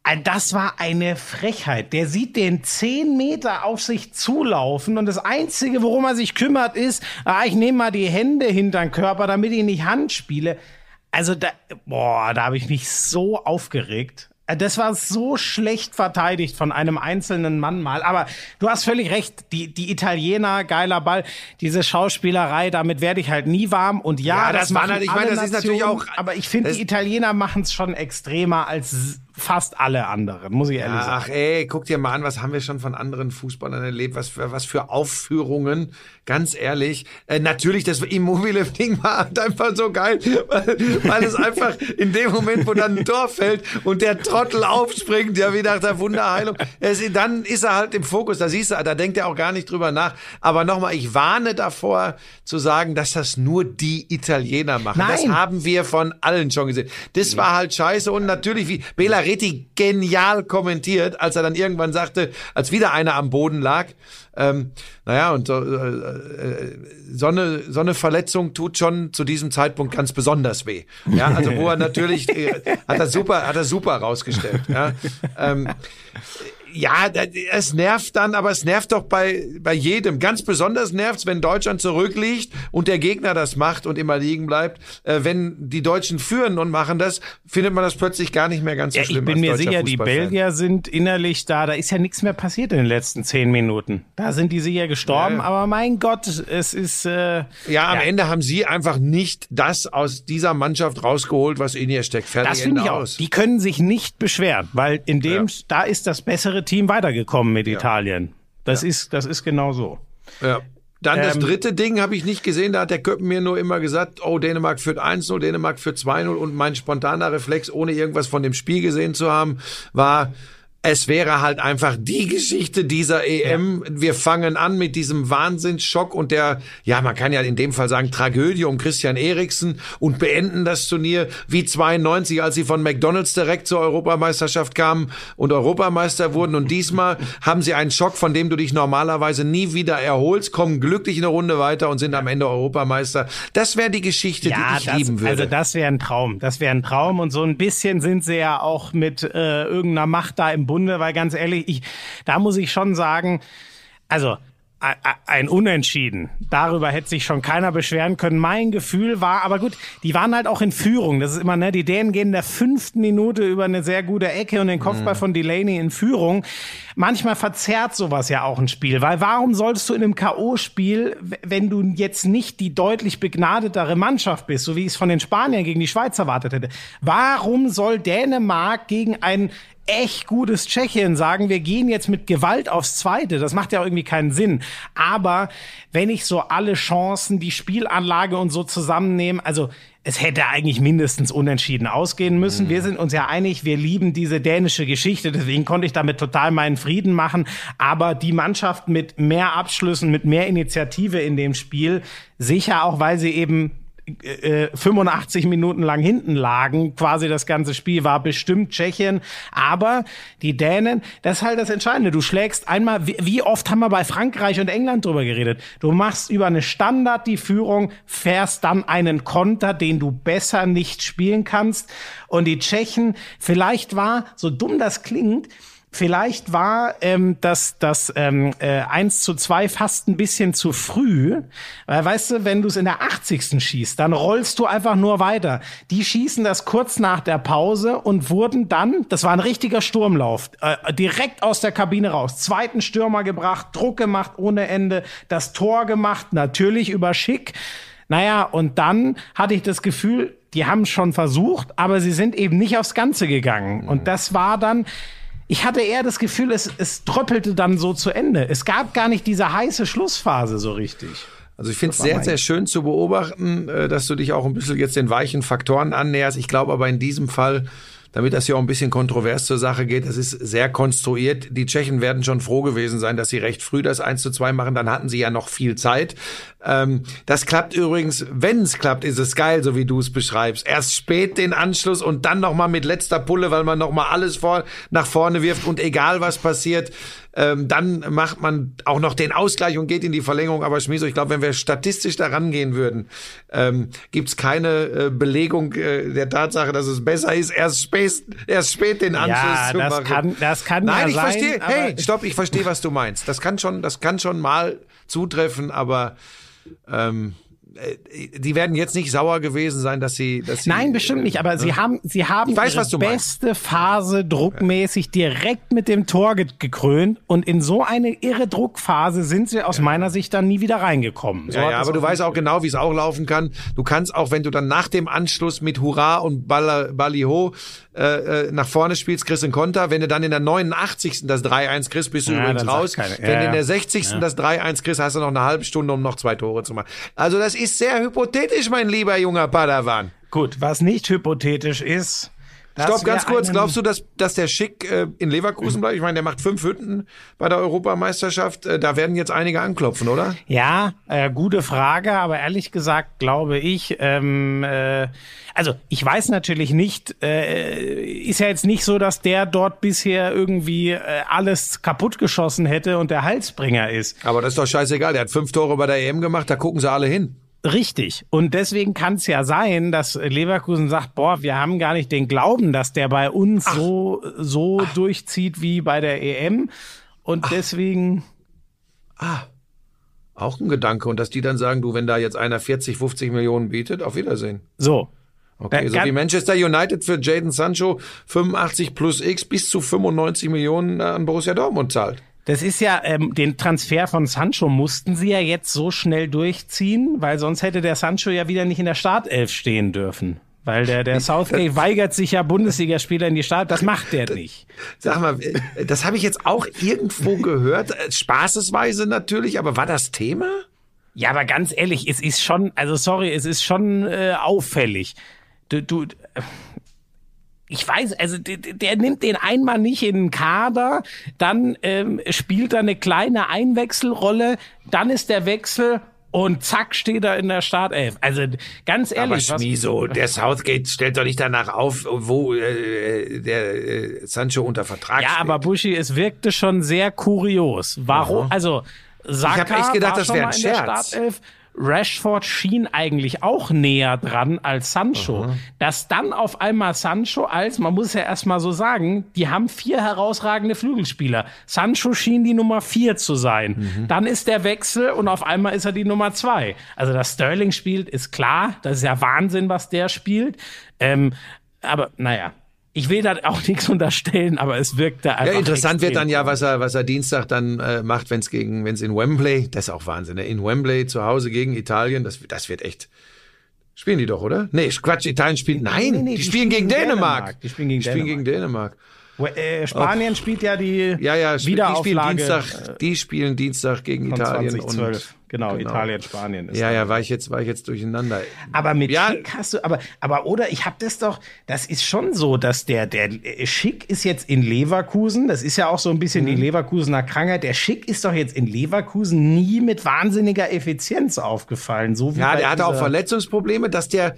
Äh, das war eine Frechheit. Der sieht den zehn Meter auf sich zulaufen und das Einzige, worum er sich kümmert, ist, ah, ich nehme mal die Hände hinter den Körper, damit ich nicht Hand spiele. Also da, boah, da habe ich mich so aufgeregt. Äh, das war so schlecht verteidigt von einem einzelnen Mann mal. Aber du hast völlig recht. Die, die Italiener, geiler Ball, diese Schauspielerei, damit werde ich halt nie warm. Und ja, ja das, das war, ich meine, das ist natürlich auch. Aber ich finde, die Italiener machen es schon extremer als fast alle anderen, muss ich ehrlich ja, sagen. Ach ey, guck dir mal an, was haben wir schon von anderen Fußballern erlebt, was für, was für Aufführungen, ganz ehrlich. Äh, natürlich, das Immobile-Ding war halt einfach so geil, weil, weil es einfach in dem Moment, wo dann ein Tor fällt und der Trottel aufspringt, ja, wie nach der Wunderheilung, es, dann ist er halt im Fokus, da siehst du, da denkt er auch gar nicht drüber nach. Aber nochmal, ich warne davor zu sagen, dass das nur die Italiener machen. Nein. Das haben wir von allen schon gesehen. Das war halt scheiße und natürlich, wie Bela Ferretti genial kommentiert, als er dann irgendwann sagte, als wieder einer am Boden lag, ähm, naja, und so, äh, äh, so, eine, so eine Verletzung tut schon zu diesem Zeitpunkt ganz besonders weh. Ja, also wo er natürlich, äh, hat er super, hat er super rausgestellt. Ja. Ähm, ja, es nervt dann, aber es nervt doch bei, bei jedem. Ganz besonders nervt's, wenn Deutschland zurückliegt und der Gegner das macht und immer liegen bleibt. Äh, wenn die Deutschen führen und machen das, findet man das plötzlich gar nicht mehr ganz so ja, schlimm. Ich bin mir sicher, die Belgier sind innerlich da. Da ist ja nichts mehr passiert in den letzten zehn Minuten. Da sind die sicher gestorben, ja. aber mein Gott, es ist. Äh, ja, am ja. Ende haben sie einfach nicht das aus dieser Mannschaft rausgeholt, was in ihr steckt. Fertig das finde ich auch. Die können sich nicht beschweren, weil in dem, da ist das bessere Team weitergekommen mit ja. Italien. Das ja. ist, das ist genau so. Ja. Dann das ähm, dritte Ding habe ich nicht gesehen, da hat der Köppen mir nur immer gesagt, oh, Dänemark führt 1-0, Dänemark führt 2-0 und mein spontaner Reflex, ohne irgendwas von dem Spiel gesehen zu haben, war, es wäre halt einfach die Geschichte dieser EM. Ja. Wir fangen an mit diesem Wahnsinnsschock und der, ja, man kann ja in dem Fall sagen, Tragödie um Christian Eriksen und beenden das Turnier wie 92, als sie von McDonalds direkt zur Europameisterschaft kamen und Europameister wurden. Und diesmal haben sie einen Schock, von dem du dich normalerweise nie wieder erholst, kommen glücklich eine Runde weiter und sind am Ende Europameister. Das wäre die Geschichte, ja, die ich das, lieben würde. Also das wäre ein Traum. Das wäre ein Traum. Und so ein bisschen sind sie ja auch mit äh, irgendeiner Macht da im Bunde, weil ganz ehrlich, ich, da muss ich schon sagen, also ein Unentschieden. Darüber hätte sich schon keiner beschweren können. Mein Gefühl war, aber gut, die waren halt auch in Führung. Das ist immer, ne, die Dänen gehen in der fünften Minute über eine sehr gute Ecke und den Kopfball mhm. von Delaney in Führung. Manchmal verzerrt sowas ja auch ein Spiel, weil warum solltest du in einem K.O.-Spiel, wenn du jetzt nicht die deutlich begnadetere Mannschaft bist, so wie ich es von den Spaniern gegen die Schweiz erwartet hätte, warum soll Dänemark gegen ein echt gutes Tschechien sagen, wir gehen jetzt mit Gewalt aufs Zweite. Das macht ja irgendwie keinen Sinn. Aber wenn ich so alle Chancen, die Spielanlage und so zusammennehme, also es hätte eigentlich mindestens unentschieden ausgehen müssen. Mhm. Wir sind uns ja einig, wir lieben diese dänische Geschichte, deswegen konnte ich damit total meinen Frieden machen. Aber die Mannschaft mit mehr Abschlüssen, mit mehr Initiative in dem Spiel, sicher auch, weil sie eben 85 äh, Minuten lang hinten lagen, quasi das ganze Spiel war bestimmt Tschechien, aber die Dänen, das ist halt das Entscheidende. Du schlägst einmal, wie oft haben wir bei Frankreich und England drüber geredet? Du machst über eine Standard die Führung, fährst dann einen Konter, den du besser nicht spielen kannst und die Tschechen, vielleicht war, so dumm das klingt, Vielleicht war ähm, das, das ähm, äh, 1 zu 2 fast ein bisschen zu früh, weil weißt du, wenn du es in der 80. schießt, dann rollst du einfach nur weiter. Die schießen das kurz nach der Pause und wurden dann, das war ein richtiger Sturmlauf, äh, direkt aus der Kabine raus, zweiten Stürmer gebracht, Druck gemacht ohne Ende, das Tor gemacht, natürlich über Schick. Naja, und dann hatte ich das Gefühl, die haben schon versucht, aber sie sind eben nicht aufs Ganze gegangen. Und das war dann, ich hatte eher das Gefühl, es, es tröppelte dann so zu Ende. Es gab gar nicht diese heiße Schlussphase so richtig. Also ich finde es sehr, sehr schön zu beobachten, äh, dass du dich auch ein bisschen jetzt den weichen Faktoren annäherst. Ich glaube aber in diesem Fall damit das hier auch ein bisschen kontrovers zur Sache geht, das ist sehr konstruiert. Die Tschechen werden schon froh gewesen sein, dass sie recht früh das 1 zu 2 machen. Dann hatten sie ja noch viel Zeit. Ähm, das klappt übrigens, wenn es klappt, ist es geil, so wie du es beschreibst. Erst spät den Anschluss und dann nochmal mit letzter Pulle, weil man nochmal alles vor, nach vorne wirft und egal was passiert, ähm, dann macht man auch noch den Ausgleich und geht in die Verlängerung. Aber Schmieso, ich glaube, wenn wir statistisch da rangehen würden, ähm, gibt es keine äh, Belegung äh, der Tatsache, dass es besser ist, erst spät, erst spät den Anschluss ja, das machen. Kann, das kann Nein, ja ich sein, verstehe. Hey, stopp, ich verstehe, was du meinst. Das kann schon, das kann schon mal zutreffen, aber ähm, äh, die werden jetzt nicht sauer gewesen sein, dass sie, dass sie Nein, bestimmt nicht, aber äh, sie haben sie haben weiß, ihre beste Phase druckmäßig direkt mit dem Tor ge gekrönt und in so eine irre Druckphase sind sie aus ja. meiner Sicht dann nie wieder reingekommen. So ja, ja aber du weißt auch genau, wie es auch laufen kann. Du kannst auch, wenn du dann nach dem Anschluss mit Hurra und Balliho äh, äh, nach vorne spielst, kriegst einen Konter. Wenn du dann in der 89. das 3-1 kriegst, bist du ja, übrigens raus. Keine, Wenn du in der 60. das 3-1 kriegst, hast du noch eine halbe Stunde, um noch zwei Tore zu machen. Also das ist sehr hypothetisch, mein lieber junger Padawan. Gut, was nicht hypothetisch ist, Stopp, ganz kurz. Glaubst du, dass, dass der Schick äh, in Leverkusen bleibt? Ich meine, der macht fünf Hütten bei der Europameisterschaft. Äh, da werden jetzt einige anklopfen, oder? Ja, äh, gute Frage. Aber ehrlich gesagt glaube ich, ähm, äh, also ich weiß natürlich nicht, äh, ist ja jetzt nicht so, dass der dort bisher irgendwie äh, alles kaputt geschossen hätte und der Halsbringer ist. Aber das ist doch scheißegal. Der hat fünf Tore bei der EM gemacht. Da gucken sie alle hin. Richtig. Und deswegen kann es ja sein, dass Leverkusen sagt, boah, wir haben gar nicht den Glauben, dass der bei uns Ach. so, so Ach. durchzieht wie bei der EM. Und Ach. deswegen. Ah. Auch ein Gedanke. Und dass die dann sagen, du, wenn da jetzt einer 40, 50 Millionen bietet, auf Wiedersehen. So. Okay, so wie Manchester United für Jaden Sancho 85 plus X bis zu 95 Millionen an Borussia Dortmund zahlt. Das ist ja, ähm, den Transfer von Sancho mussten sie ja jetzt so schnell durchziehen, weil sonst hätte der Sancho ja wieder nicht in der Startelf stehen dürfen. Weil der, der Southgate weigert sich ja, Bundesligaspieler in die Start. Das macht der nicht. Sag mal, das habe ich jetzt auch irgendwo gehört. Spaßesweise natürlich, aber war das Thema? Ja, aber ganz ehrlich, es ist schon, also sorry, es ist schon äh, auffällig. Du, du, ich weiß, also der, der nimmt den einmal nicht in den Kader, dann ähm, spielt er eine kleine Einwechselrolle, dann ist der Wechsel und zack steht er in der Startelf. Also ganz ehrlich, Aber Schmiso, der Southgate stellt doch nicht danach auf, wo äh, der äh, Sancho unter Vertrag ja, steht. aber Buschi, es wirkte schon sehr kurios. Warum? Also Saka Ich hab echt gedacht, das schon wär mal ein in der Scherz. Startelf. Rashford schien eigentlich auch näher dran als Sancho. Dass dann auf einmal Sancho als, man muss ja erstmal so sagen, die haben vier herausragende Flügelspieler. Sancho schien die Nummer vier zu sein. Dann ist der Wechsel und auf einmal ist er die Nummer zwei. Also, dass Sterling spielt, ist klar. Das ist ja Wahnsinn, was der spielt. Ähm, aber naja. Ich will da auch nichts unterstellen, aber es wirkte einfach. Ja, interessant wird dann ja, was er, was er Dienstag dann äh, macht, wenn es gegen, wenn es in Wembley, das ist auch Wahnsinn, ne? in Wembley zu Hause gegen Italien, das, das wird echt. Spielen die doch, oder? Nee, Quatsch, Italien spielt. Nein, nee, nee, die, die spielen spielen gegen Dänemark. Dänemark. Die spielen gegen die spielen gegen Dänemark. Äh, Spanien spielt ja die Ja, ja, die spielen Wiederauflage Dienstag, die spielen Dienstag gegen von Italien 2012. und genau, Italien, Spanien. Ist Ja, ja, war ich jetzt, war ich jetzt durcheinander. Aber mit Ja. Schick hast du, aber, aber oder ich habe das doch, das ist schon so, dass der, der äh, Schick ist jetzt in Leverkusen, das ist ja auch so ein bisschen Mhm. die Leverkusener Krankheit. Der Schick ist doch jetzt in Leverkusen nie mit wahnsinniger Effizienz aufgefallen. So wie Ja, der hatte auch Verletzungsprobleme, dass der,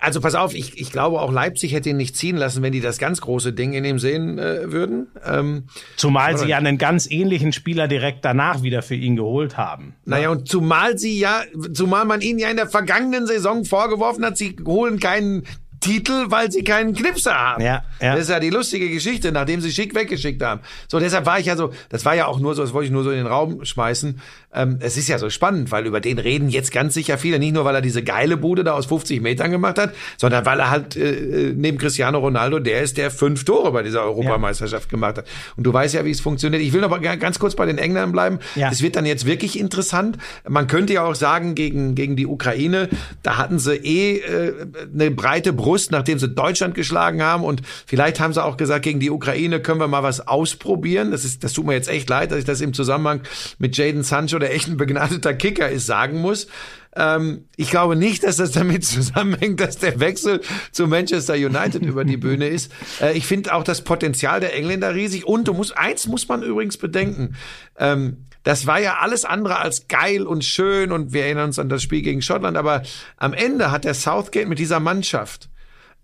also pass auf, ich, ich glaube auch Leipzig hätte ihn nicht ziehen lassen, wenn die das ganz große Ding in ihm sehen äh, würden. Ähm, Zumal sie ja einen ganz ähnlichen Spieler direkt danach wieder für ihn geholt haben. naja, und zumal sie ja, zumal man ihnen ja in der vergangenen Saison vorgeworfen hat, sie holen keinen Titel, weil sie keinen Knipser haben. Ja, ja. Das ist ja die lustige Geschichte, nachdem sie Schick weggeschickt haben. So, deshalb war ich ja so, das war ja auch nur so, das wollte ich nur so in den Raum schmeißen. Ähm, es ist ja so spannend, weil über den reden jetzt ganz sicher viele, nicht nur, weil er diese geile Bude da aus 50 Metern gemacht hat, sondern weil er halt äh, äh, neben Cristiano Ronaldo, der ist, der fünf Tore bei dieser Europameisterschaft gemacht hat. Und du weißt ja, wie es funktioniert. Ich will noch mal ga- ganz kurz bei den Engländern bleiben. Ja. Es wird dann jetzt wirklich interessant. Man könnte ja auch sagen, gegen, gegen die Ukraine, da hatten sie eh äh, eine breite Brust, nachdem sie Deutschland geschlagen haben. Und vielleicht haben sie auch gesagt, gegen die Ukraine können wir mal was ausprobieren. Das, ist, das tut mir jetzt echt leid, dass ich das im Zusammenhang mit Jaden Sancho, der echt ein begnadeter Kicker ist, sagen muss. Ähm, ich glaube nicht, dass das damit zusammenhängt, dass der Wechsel zu Manchester United über die Bühne ist. Äh, ich finde auch das Potenzial der Engländer riesig. Und du musst, eins muss man übrigens bedenken. Ähm, das war ja alles andere als geil und schön und wir erinnern uns an das Spiel gegen Schottland, aber am Ende hat der Southgate mit dieser Mannschaft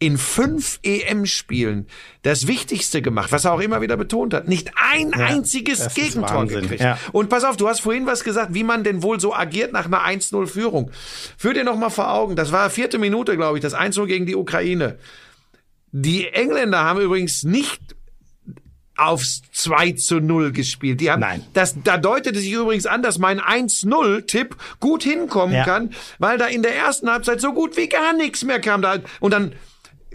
in fünf EM-Spielen das Wichtigste gemacht, was er auch immer wieder betont hat. Nicht ein einziges das ist Gegentor Wahnsinn, gekriegt. ja. Und pass auf, du hast vorhin was gesagt, wie man denn wohl so agiert nach einer 1-0-Führung. Führ dir noch mal vor Augen, das war vierte Minute, glaube ich, das 1-0 gegen die Ukraine. Die Engländer haben übrigens nicht aufs 2 zu 0 gespielt. Die haben, Nein. Das, da deutete sich übrigens an, dass mein 1-0-Tipp gut hinkommen Ja. kann, weil da in der ersten Halbzeit so gut wie gar nichts mehr kam. Da, und dann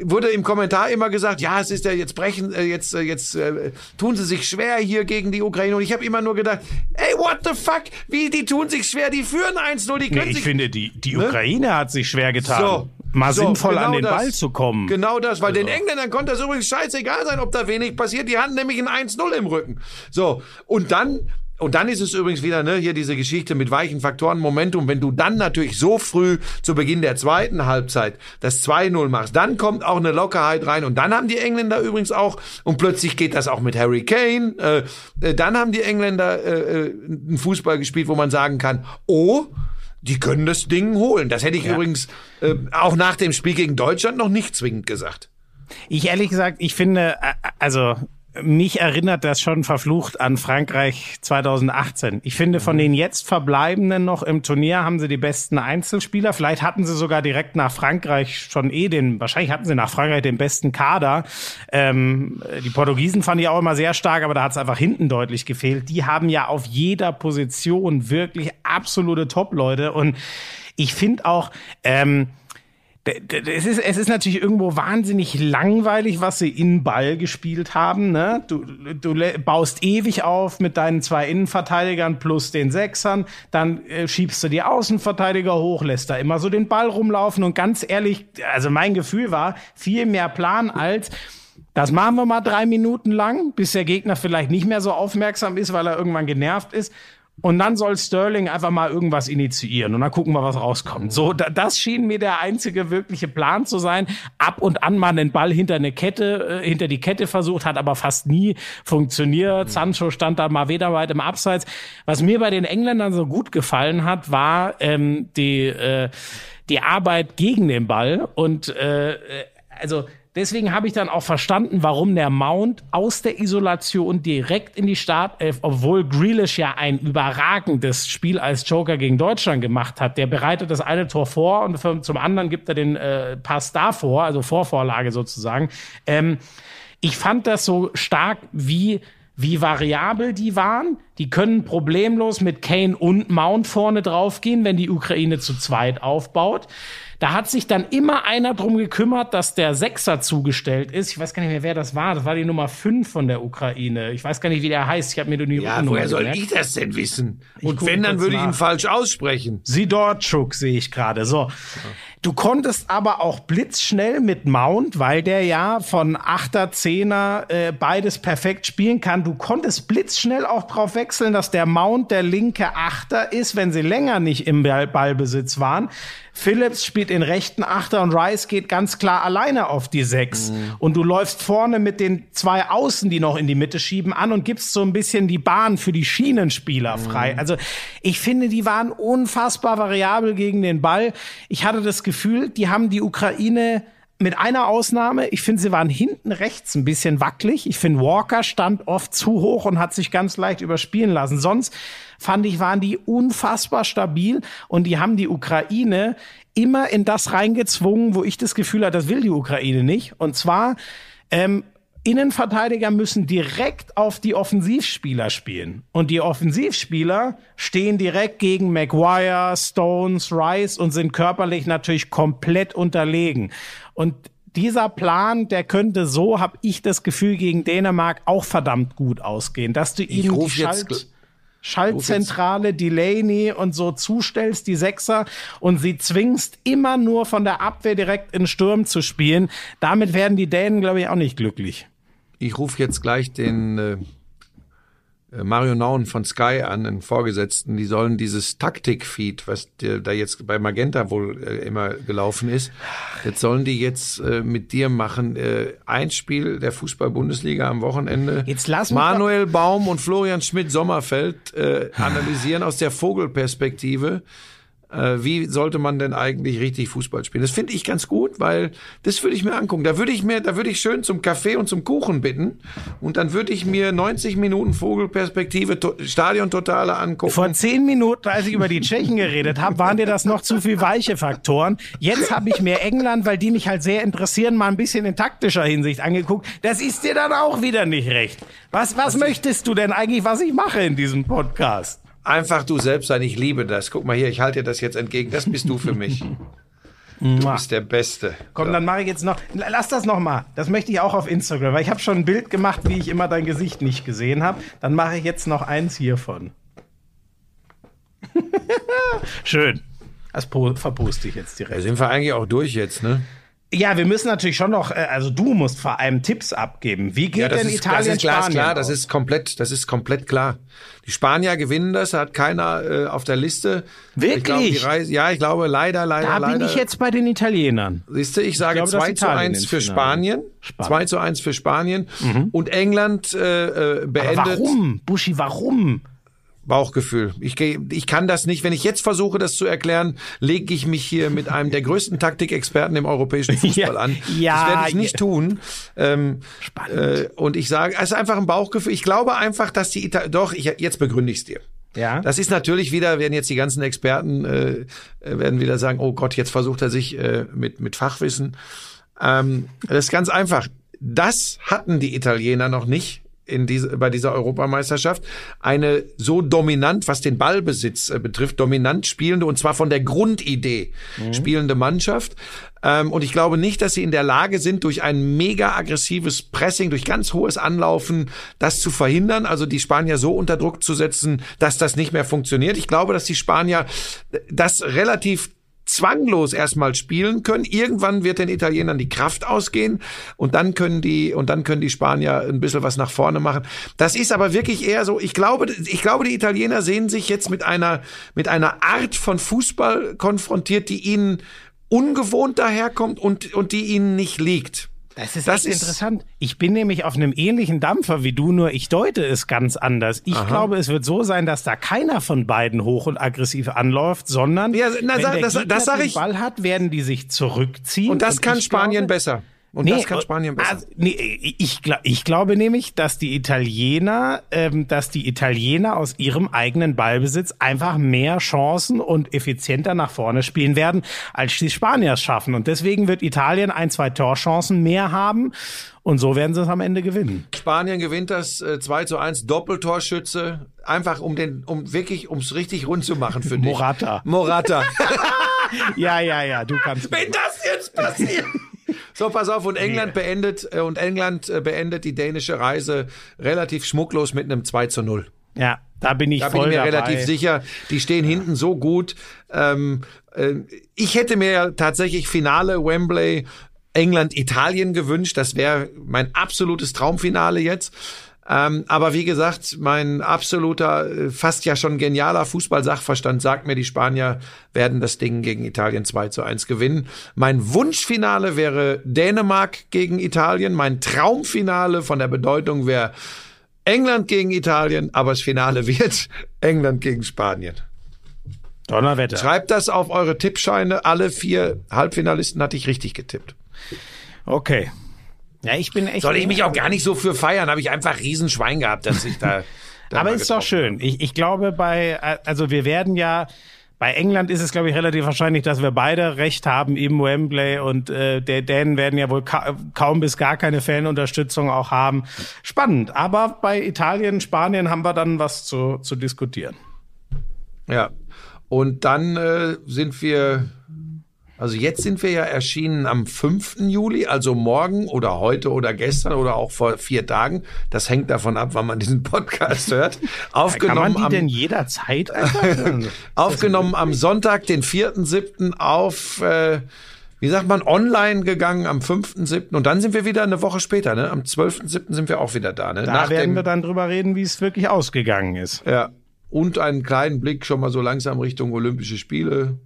wurde im Kommentar immer gesagt, ja, es ist ja jetzt brechen, äh, jetzt, äh, jetzt äh, tun sie sich schwer hier gegen die Ukraine. Und ich habe immer nur gedacht, ey, what the fuck? Wie, die tun sich schwer, die führen 1-0, die Nee, können ich sich finde, die, die Ne? Ukraine hat sich schwer getan, so, mal so, sinnvoll an genau den das. Ball zu kommen. Genau das, weil den Engländern konnte das übrigens scheißegal sein, ob da wenig passiert. Die hatten nämlich ein 1-0 im Rücken. So, und dann, und dann ist es übrigens wieder, ne, hier diese Geschichte mit weichen Faktoren, Momentum. Wenn du dann natürlich so früh zu Beginn der zweiten Halbzeit das 2-0 machst, dann kommt auch eine Lockerheit rein. Und dann haben die Engländer übrigens auch, und plötzlich geht das auch mit Harry Kane, äh, äh, dann haben die Engländer äh, äh, einen Fußball gespielt, wo man sagen kann, oh, die können das Ding holen. Das hätte ich übrigens äh, auch nach dem Spiel gegen Deutschland noch nicht zwingend gesagt. Ich ehrlich gesagt, ich finde, äh, also mich erinnert das schon verflucht an Frankreich 2018. Ich finde, von den jetzt Verbleibenden noch im Turnier haben sie die besten Einzelspieler. Vielleicht hatten sie sogar direkt nach Frankreich schon eh den, wahrscheinlich hatten sie nach Frankreich den besten Kader. Ähm, die Portugiesen fand ich auch immer sehr stark, aber da hat es einfach hinten deutlich gefehlt. Die haben ja auf jeder Position wirklich absolute Top-Leute. Und ich finde auch, ähm, Es ist, es ist natürlich irgendwo wahnsinnig langweilig, was sie in Ball gespielt haben. Ne? Du, du baust ewig auf mit deinen zwei Innenverteidigern plus den Sechsern, dann äh, schiebst du die Außenverteidiger hoch, lässt da immer so den Ball rumlaufen und ganz ehrlich, also mein Gefühl war viel mehr Plan als das machen wir mal drei Minuten lang, bis der Gegner vielleicht nicht mehr so aufmerksam ist, weil er irgendwann genervt ist. Und dann soll Sterling einfach mal irgendwas initiieren und dann gucken wir, was rauskommt. So, da, das schien mir der einzige wirkliche Plan zu sein. Ab und an mal den Ball hinter eine Kette, äh, hinter die Kette versucht, hat aber fast nie funktioniert. Sancho stand da mal weder weit im Abseits. Was mir bei den Engländern so gut gefallen hat, war ähm, die äh, die Arbeit gegen den Ball und äh, also Deswegen habe ich dann auch verstanden, warum der Mount aus der Isolation direkt in die Startelf, obwohl Grealish ja ein überragendes Spiel als Joker gegen Deutschland gemacht hat. Der bereitet das eine Tor vor und zum anderen gibt er den äh, Pass davor, also Vorvorlage sozusagen. Ähm, ich fand das so stark wie wie variabel die waren. Die können problemlos mit Kane und Mount vorne draufgehen, wenn die Ukraine zu zweit aufbaut. Da hat sich dann immer einer drum gekümmert, dass der Sechser zugestellt ist. Ich weiß gar nicht mehr, wer das war. Das war die Nummer fünf von der Ukraine. Ich weiß gar nicht, wie der heißt. Ich habe mir nur die Ja, woher soll gemerkt. ich das denn wissen? Ich Und wenn, dann kurz würde ich ihn nach. falsch aussprechen. Sidorczuk sehe ich gerade. So. Du konntest aber auch blitzschnell mit Mount, weil der ja von Achter, Zehner äh, beides perfekt spielen kann. Du konntest blitzschnell auch drauf wechseln, dass der Mount der linke Achter ist, wenn sie länger nicht im Ball Ballbesitz waren. Phillips spielt den rechten Achter und Rice geht ganz klar alleine auf die Sechs. Und du läufst vorne mit den zwei Außen, die noch in die Mitte schieben, an und gibst so ein bisschen die Bahn für die Schienenspieler frei. Also ich finde, die waren unfassbar variabel gegen den Ball. Ich hatte das Gefühl, die haben die Ukraine mit einer Ausnahme, ich finde, sie waren hinten rechts ein bisschen wackelig. Ich finde, Walker stand oft zu hoch und hat sich ganz leicht überspielen lassen. Sonst fand ich, waren die unfassbar stabil und die haben die Ukraine immer in das reingezwungen, wo ich das Gefühl hatte, das will die Ukraine nicht. Und zwar, ähm, Innenverteidiger müssen direkt auf die Offensivspieler spielen. Und die Offensivspieler stehen direkt gegen Maguire, Stones, Rice und sind körperlich natürlich komplett unterlegen. Und dieser Plan, der könnte so, habe ich das Gefühl, gegen Dänemark auch verdammt gut ausgehen, dass du ihnen die Schalt Schaltzentrale, Delaney und so zustellst, die Sechser, und sie zwingst immer nur von der Abwehr direkt in Sturm zu spielen. Damit werden die Dänen, glaube ich, auch nicht glücklich. Ich rufe jetzt gleich den äh, Mario Nauen von Sky an, den Vorgesetzten. Die sollen dieses Taktik-Feed, was da jetzt bei Magenta wohl äh, immer gelaufen ist, jetzt sollen die jetzt äh, mit dir machen. Äh, ein Spiel der Fußball-Bundesliga am Wochenende. Jetzt lass Manuel Baum und Florian Schmidt-Sommerfeld äh, analysieren aus der Vogelperspektive. Äh, wie sollte man denn eigentlich richtig Fußball spielen? Das finde ich ganz gut, weil das würde ich mir angucken. Da würde ich mir, da würde ich schön zum Kaffee und zum Kuchen bitten und dann würde ich mir 90 Minuten Vogelperspektive, to Stadion Totale angucken. Vor zehn Minuten, als ich über die Tschechen geredet habe, waren dir das noch zu viel weiche Faktoren. Jetzt habe ich mir England, weil die mich halt sehr interessieren, mal ein bisschen in taktischer Hinsicht angeguckt. Das ist dir dann auch wieder nicht recht. Was, was möchtest du denn eigentlich, was ich mache in diesem Podcast? Einfach du selbst sein, ich liebe das. Guck mal hier, ich halte dir das jetzt entgegen. Das bist du für mich. Du bist der Beste. Komm, dann mache ich jetzt noch. Lass das noch mal. Das möchte ich auch auf Instagram, weil ich habe schon ein Bild gemacht, wie ich immer dein Gesicht nicht gesehen habe. Dann mache ich jetzt noch eins hiervon. Schön. Das po- verposte ich jetzt Da direkt. sind wir eigentlich auch durch jetzt, ne? Ja, wir müssen natürlich schon noch, äh, also du musst vor allem Tipps abgeben. Wie geht Ja, denn ist, Italien das ist klar, Spanien klar, das ist komplett, das ist komplett klar. Die Spanier gewinnen das, hat keiner äh, auf der Liste. Wirklich? Ich glaube, die Reise, ja, ich glaube leider, leider, Da leider. bin ich jetzt bei den Italienern. Siehst du, ich sage glaube, dass 2 zu Italien 1 ins für. Spanien. Spannend. 2 zu 1 für Spanien. Und England äh, äh, Aber beendet warum? Buschi, warum? Bauchgefühl. Ich, ich kann das nicht. Wenn ich jetzt versuche, das zu erklären, lege ich mich hier mit einem der größten Taktikexperten im europäischen Fußball Ja, an. ja, das werde ich nicht ja. tun. Ähm, Spannend. äh, und ich sage, es ist einfach ein Bauchgefühl. Ich glaube einfach, dass die Italiener, doch, ich, jetzt begründe ich es dir. Ja. Das ist natürlich wieder, werden jetzt die ganzen Experten, äh, werden wieder sagen, oh Gott, jetzt versucht er sich äh, mit, mit Fachwissen. Ähm, das ist ganz einfach. Das hatten die Italiener noch nicht in diese, bei dieser Europameisterschaft. Eine so dominant, was den Ballbesitz äh, betrifft, dominant spielende und zwar von der Grundidee spielende Mannschaft. Ähm, und ich glaube nicht, dass sie in der Lage sind, durch ein mega aggressives Pressing, durch ganz hohes Anlaufen, das zu verhindern, also die Spanier so unter Druck zu setzen, dass das nicht mehr funktioniert. Ich glaube, dass die Spanier das relativ zwanglos erstmal spielen können. Irgendwann wird den Italienern die Kraft ausgehen und dann können die und dann können die Spanier ein bisschen was nach vorne machen. Das ist aber wirklich eher so, ich glaube, ich glaube, die Italiener sehen sich jetzt mit einer mit einer Art von Fußball konfrontiert, die ihnen ungewohnt daherkommt und und die ihnen nicht liegt. Das ist das ist interessant. Ich bin nämlich auf einem ähnlichen Dampfer wie du, nur ich deute es ganz anders. Ich Aha. glaube, es wird so sein, dass da keiner von beiden hoch und aggressiv anläuft, sondern ja, na, wenn der das, Gegner das den ich. Ball hat, werden die sich zurückziehen. Und das und kann Spanien glaube, besser. Und nee, das kann Spanien besser. Also, nee, ich, ich glaube nämlich, dass die Italiener, ähm, dass die Italiener aus ihrem eigenen Ballbesitz einfach mehr Chancen und effizienter nach vorne spielen werden, als die Spanier es schaffen. Und deswegen wird Italien ein, zwei Torchancen mehr haben. Und so werden sie es am Ende gewinnen. Spanien gewinnt das äh, 2 zu 1 Doppeltorschütze. Einfach um den, um wirklich, ums richtig rund zu machen für dich. Morata. Morata. ja, ja, ja, du kannst. Wenn das jetzt passiert. So, pass auf, und England beendet, äh, und England äh, beendet die dänische Reise relativ schmucklos mit einem 2 zu 0. Ja, da bin ich da voll bin ich mir dabei. relativ sicher. Die stehen hinten so gut. Ähm, äh, ich hätte mir tatsächlich Finale Wembley England-Italien gewünscht. Das wäre mein absolutes Traumfinale jetzt. Ähm, aber wie gesagt, mein absoluter, äh, fast ja schon genialer Fußball-Sachverstand sagt mir, die Spanier werden das Ding gegen Italien 2 zu 1 gewinnen. Mein Wunschfinale wäre Dänemark gegen Italien. Mein Traumfinale von der Bedeutung wäre England gegen Italien, aber das Finale wird England gegen Spanien. Donnerwetter. Schreibt das auf eure Tippscheine. Alle vier Halbfinalisten hatte ich richtig getippt. Okay. Ja, ich bin echt. Soll ich mich auch gar nicht so für feiern? Habe ich einfach Riesenschwein gehabt, dass ich da. da Aber ist doch schön. Ich, ich glaube, bei, also wir werden ja. Bei England ist es, glaube ich, relativ wahrscheinlich, dass wir beide recht haben im Wembley und äh, der Dänen werden ja wohl ka kaum bis gar keine Fanunterstützung auch haben. Spannend. Aber bei Italien, Spanien haben wir dann was zu, zu diskutieren. Ja. Und dann äh, sind wir, also jetzt sind wir ja erschienen am 5. Juli, also morgen oder heute oder gestern oder auch vor vier Tagen. Das hängt davon ab, wann man diesen Podcast hört. Aufgenommen Kann man die am, denn jederzeit einfach? aufgenommen am Sonntag, den 4.7. auf, äh, wie sagt man, online gegangen am 5.7. Und dann sind wir wieder eine Woche später, ne? Am 12.7. sind wir auch wieder da, ne? Da werden wir dann drüber reden, wie es wirklich ausgegangen ist. Ja. Und einen kleinen Blick schon mal so langsam Richtung Olympische Spiele.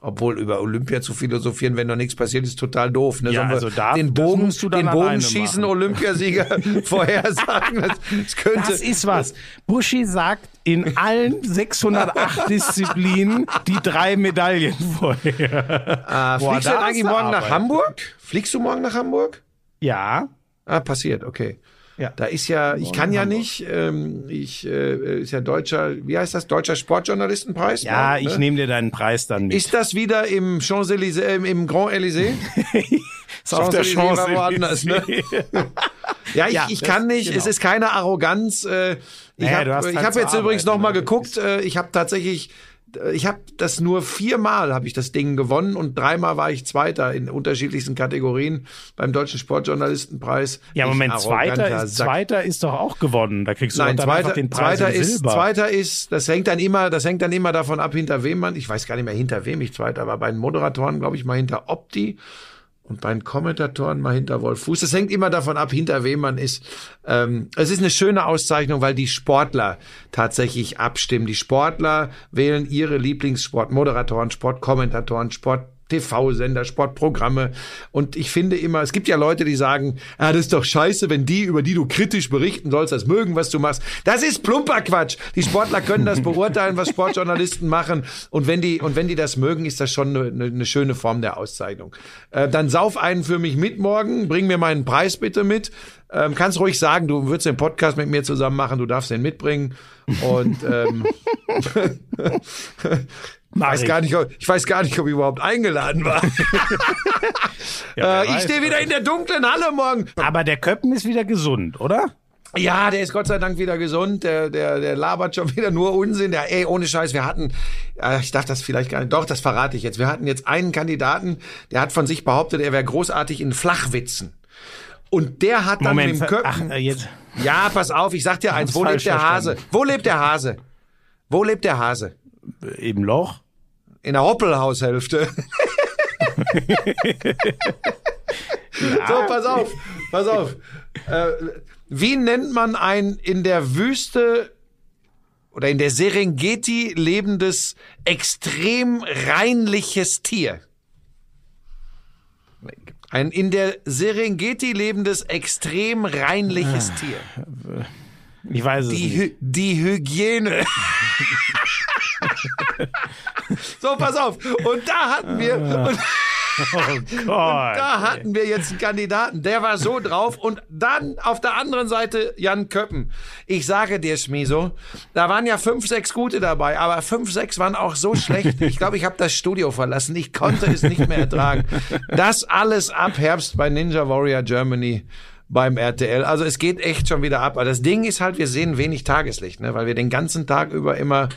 Obwohl über Olympia zu philosophieren, wenn noch nichts passiert, ist total doof. Ne? Ja, Sollen also da- den Bogen, den alleine Bogenschießen machen. Olympiasieger vorhersagen. Das, das könnte. Das ist was. Buschi sagt in allen 608 Disziplinen die drei Medaillen vorher. Ah, Boah, fliegst du eigentlich morgen nach Arbeit. Hamburg? Fliegst du morgen nach Hamburg? Ja. Ah, passiert, okay. Ja. Da ist ja, ich kann ja nicht, ähm, ich äh, ist ja deutscher, wie heißt das, deutscher Sportjournalistenpreis? Ja, morgen, ich ne? nehme dir deinen Preis dann mit. Ist das wieder im Champs-Élysées, äh, im Grand Élysées? ist auf der Champs-Élysées Chance. woanders, ne? Ja, ich, Ja, ich kann nicht. genau. Es ist keine Arroganz. Äh, ich Naja, habe du hast ich halt hab jetzt übrigens arbeiten, noch mal ne? geguckt. Äh, ich habe tatsächlich, ich habe das nur viermal habe ich das Ding gewonnen und dreimal war ich Zweiter in unterschiedlichsten Kategorien beim Deutschen Sportjournalistenpreis. Ja, Moment, zweiter ist, zweiter ist doch auch gewonnen. Da kriegst du Nein, dann einfach zweiter, den Preis zweiter ist, Silber. zweiter ist, das hängt dann immer, das hängt dann immer davon ab, hinter wem man, ich weiß gar nicht mehr, hinter wem ich zweiter war. Bei den Moderatoren, glaube ich, mal hinter Opti und bei den Kommentatoren mal hinter Wolf Fuß. Das hängt immer davon ab, hinter wem man ist. Ähm, es ist eine schöne Auszeichnung, weil die Sportler tatsächlich abstimmen. Die Sportler wählen ihre Lieblingssportmoderatoren, Sportkommentatoren, Sport TV-Sender, Sportprogramme. Und ich finde immer, es gibt ja Leute, die sagen, ah, das ist doch scheiße, wenn die, über die du kritisch berichten sollst, das mögen, was du machst. Das ist plumper Quatsch. Die Sportler können das beurteilen, was Sportjournalisten machen. Und wenn die, und wenn die das mögen, ist das schon eine, eine, schöne Form der Auszeichnung. Äh, dann sauf einen für mich mit morgen, bring mir meinen Preis bitte mit. Ähm, kannst ruhig sagen, du würdest den Podcast mit mir zusammen machen, du darfst den mitbringen. Und ähm, weiß ich. gar nicht, ob, ich weiß gar nicht, ob ich überhaupt eingeladen war. Ja, äh, ich stehe wieder in der dunklen Halle morgen. Aber der Köppen ist wieder gesund, oder? Ja, der ist Gott sei Dank wieder gesund. Der, der, der labert schon wieder nur Unsinn. Der, ey, ohne Scheiß, wir hatten, äh, ich darf das vielleicht gar nicht, doch, das verrate ich jetzt. Wir hatten jetzt einen Kandidaten, der hat von sich behauptet, er wäre großartig in Flachwitzen. Und der hat dann Moment, mit dem Köppen. ach, äh, jetzt. Ja, pass auf, ich sag dir eins, wo lebt der Hase? verstanden. Wo lebt der Hase? Wo lebt der Hase? Im Loch? in der Hoppelhaushälfte. So, pass auf, pass auf. Äh, wie nennt man ein in der Wüste oder in der Serengeti lebendes, extrem reinliches Tier? Ein in der Serengeti lebendes, extrem reinliches Tier. Ich weiß es Die, nicht. Hy die Hygiene. so, pass auf. Und da hatten wir, und Oh Gott. da hatten wir jetzt einen Kandidaten, der war so drauf. Und dann auf der anderen Seite Jan Köppen. Ich sage dir, Schmiso, da waren ja fünf, sechs gute dabei, aber fünf, sechs waren auch so schlecht. Ich glaube, ich habe das Studio verlassen. Ich konnte es nicht mehr ertragen. Das alles ab Herbst bei Ninja Warrior Germany beim RTL. Also es geht echt schon wieder ab. Aber das Ding ist halt, wir sehen wenig Tageslicht, ne? weil wir den ganzen Tag über immer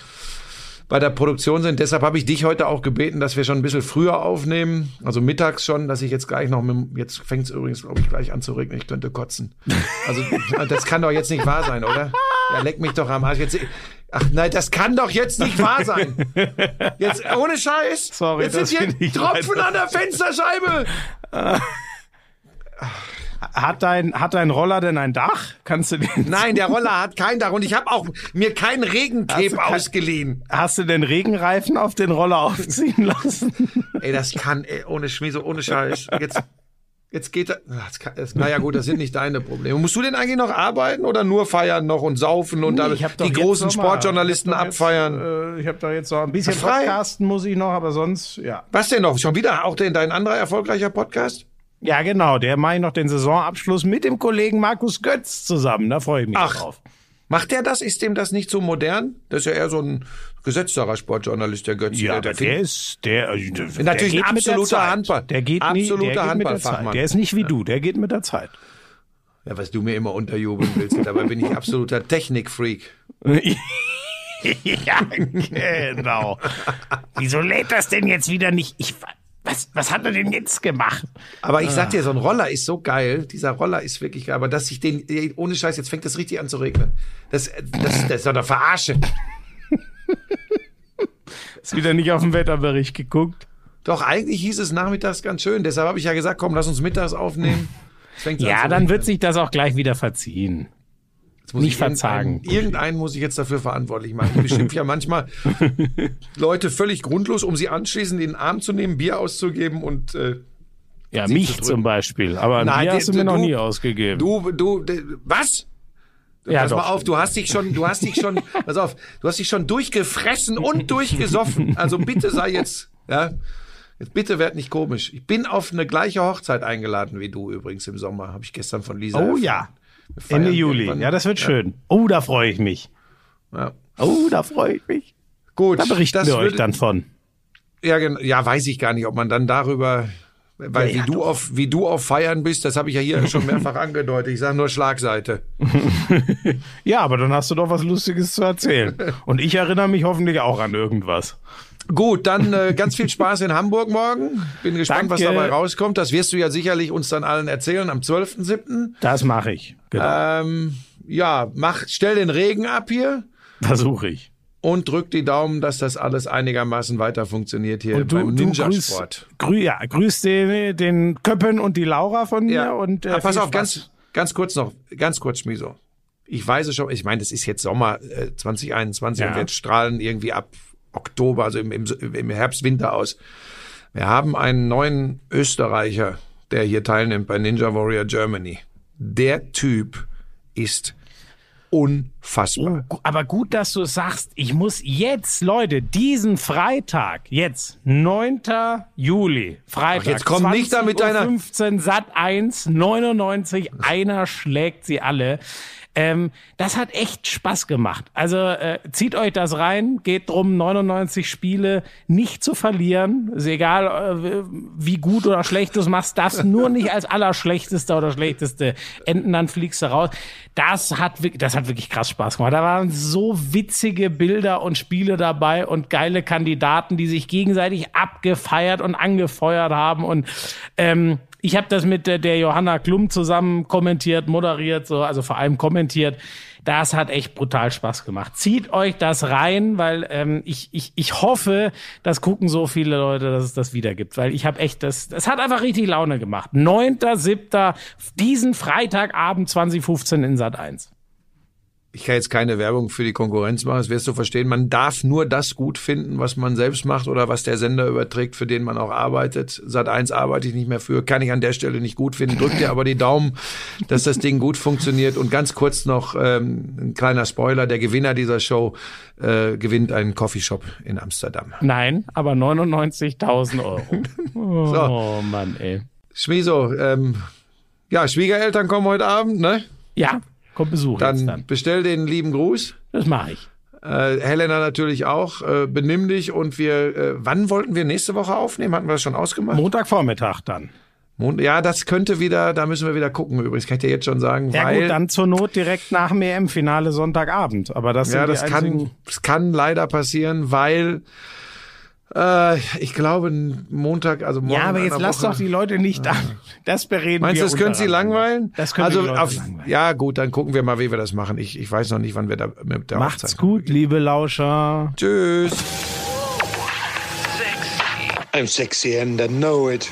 bei der Produktion sind. Deshalb habe ich dich heute auch gebeten, dass wir schon ein bisschen früher aufnehmen. Also mittags schon, dass ich jetzt gleich noch mit, jetzt fängt es übrigens, glaube ich, gleich an zu regnen. Ich könnte kotzen. Also das kann doch jetzt nicht wahr sein, oder? Ja, leck mich doch am Arsch. Jetzt, ach nein, das kann doch jetzt nicht wahr sein. Jetzt, ohne Scheiß. Sorry, jetzt sind hier Tropfen an der Fensterscheibe. Hat dein, hat dein Roller denn ein Dach? Kannst du den, Nein, der Roller hat kein Dach und ich habe auch mir keinen Hast du Regencape kein- ausgeliehen. hast du den Regenreifen auf den Roller aufziehen lassen? Ey, das kann, ey, ohne Schmiese, ohne Scheiß. Jetzt, jetzt geht ach, Das naja, gut, das sind nicht deine Probleme. Musst du denn eigentlich noch arbeiten oder nur feiern noch und saufen und doch die großen mal- Sportjournalisten ich hab doch jetzt, abfeiern? Äh, ich habe da jetzt noch ein bisschen Frei. Podcasten muss ich noch, aber sonst, ja. Was denn noch? Schon wieder auch denn dein anderer erfolgreicher Podcast? Ja, genau. Der mache ich noch den Saisonabschluss mit dem Kollegen Markus Götz zusammen. Da freue ich mich Ach. drauf. Macht der das? Ist dem das nicht so modern? Das ist ja eher so ein gesetzterer Sportjournalist, der Götze. Ja, der, aber der ist der, äh, der Natürlich der ein der absoluter. Handball- Der geht nie, absoluter der mit der Handballfachmann. Zeit. Der ist nicht wie du, der geht mit der Zeit. ja, was du mir immer unterjubeln willst. Dabei bin ich absoluter Technikfreak. ja, genau. Wieso lädt das denn jetzt wieder nicht? Ich, was, was hat er denn jetzt gemacht? Aber ich sag dir, so ein Roller ist so geil. Dieser Roller ist wirklich geil. Aber dass ich den, ohne Scheiß, jetzt fängt das richtig an zu regnen. Das, das, das ist doch eine Verarsche. Ist wieder nicht auf den Wetterbericht geguckt. Doch, eigentlich hieß es nachmittags ganz schön. Deshalb habe ich ja gesagt, komm, lass uns mittags aufnehmen. Ja, dann regnen. wird sich das auch gleich wieder verziehen. Jetzt muss nicht ich irgendeinen- verzagen. Irgendeinen muss ich jetzt dafür verantwortlich machen. Ich beschimpfe ja manchmal Leute völlig grundlos, um sie anschließend in den Arm zu nehmen, Bier auszugeben und äh, Ja, zu mich drücken. zum Beispiel. Aber ein Nein, Bier hast du mir noch du- nie ausgegeben. du, du, de- was? ja, pass doch. mal auf, du hast dich schon, du hast dich schon, pass auf, du hast dich schon durchgefressen und durchgesoffen. Also bitte sei jetzt, ja, jetzt bitte werd nicht komisch. Ich bin auf eine gleiche Hochzeit eingeladen wie du übrigens im Sommer, habe ich gestern von Lisa. Oh erfahren. ja. Ende Juli. irgendwann- Ja, das wird schön. Oh, da freue ich mich. Ja. Oh, da freue ich mich. Gut, Da berichten das wir euch dann von. Ja, ja, weiß ich gar nicht, ob man dann darüber, weil Ja, wie ja, du doch. auf wie du auf Feiern bist, das habe ich ja hier schon mehrfach angedeutet. Ich sage nur Schlagseite. Ja, aber dann hast du doch was Lustiges zu erzählen. Und ich erinnere mich hoffentlich auch an irgendwas. Gut, dann äh, ganz viel Spaß in Hamburg morgen. Bin gespannt, was Danke. dabei rauskommt. Das wirst du ja sicherlich uns dann allen erzählen am 12.07. Das mache ich. Genau. Ähm, ja, mach, stell den Regen ab hier Versuche ich. und drück die Daumen, dass das alles einigermaßen weiter funktioniert hier Und du, beim Ninja-Sport. grüß, grü, ja, grüß den, den Köppen und die Laura von mir. Ja. Und, äh, Ah, pass auf, Spaß. ganz, ganz kurz noch, ganz kurz, Schmiso. Ich weiß es schon, ich meine, das ist jetzt Sommer äh, 2021 Ja. und wir strahlen irgendwie ab Oktober, also im, im, im Herbst, Winter aus. Wir haben einen neuen Österreicher, der hier teilnimmt bei Ninja Warrior Germany. Der Typ ist unfassbar. Gu- aber gut, dass du es sagst. Ich muss jetzt, Leute, diesen Freitag, jetzt, 9. Juli, Freitag. Ach, jetzt komm nicht da mit deiner- 15 Sat 1, 99, einer schlägt sie alle. Ähm, das hat echt Spaß gemacht. Also äh, zieht euch das rein, geht drum, 99 Spiele nicht zu verlieren. Ist egal, äh, wie gut oder schlecht du es machst, das nur nicht als allerschlechtester oder schlechteste enden, dann fliegst du raus. Das hat, das hat wirklich krass Spaß gemacht. Da waren so witzige Bilder und Spiele dabei und geile Kandidaten, die sich gegenseitig abgefeiert und angefeuert haben und ähm, ich habe das mit der, der Johanna Klum zusammen kommentiert, moderiert, so, also vor allem kommentiert. Das hat echt brutal Spaß gemacht. Zieht euch das rein, weil ähm, ich, ich, ich hoffe, das gucken so viele Leute, dass es das wieder gibt. Weil ich habe echt, das, das hat einfach richtig Laune gemacht. 9.7. diesen Freitagabend 2015 in Sat 1 ich kann jetzt keine Werbung für die Konkurrenz machen, das wirst du verstehen. Man darf nur das gut finden, was man selbst macht oder was der Sender überträgt, für den man auch arbeitet. Sat 1 arbeite ich nicht mehr für, kann ich an der Stelle nicht gut finden. Drück dir aber die Daumen, dass das Ding gut funktioniert. Und ganz kurz noch ähm, ein kleiner Spoiler, der Gewinner dieser Show äh, gewinnt einen Coffeeshop in Amsterdam. Nein, aber 99.000 Euro. Oh so. Mann, ey. Schmieso, ähm, ja, Schwiegereltern kommen heute Abend, ne? Ja, Kommt Besuch dann, dann. bestell den lieben Gruß. Das mache ich. Äh, Helena natürlich auch. Äh, benimm dich und wir, äh, wann wollten wir nächste Woche aufnehmen? Hatten wir das schon ausgemacht? Montagvormittag dann. Ja, das könnte wieder, da müssen wir wieder gucken übrigens, kann ich dir jetzt schon sagen. Ja weil, gut, dann zur Not direkt nach dem EM-Finale Sonntagabend. Aber das ja, sind das kann, das kann leider passieren, weil äh, ich glaube Montag, also morgen. Ja, aber jetzt lass doch die Leute nicht da. Das bereden Meinst wir. Meinst du, das können sie langweilen? Das können also die Leute auf, langweilen. Ja, gut, dann gucken wir mal, wie wir das machen. Ich, ich weiß noch nicht, wann wir da mit der Macht's Aufzeichnung gut, liebe Lauscher. Tschüss. I'm sexy and I know it.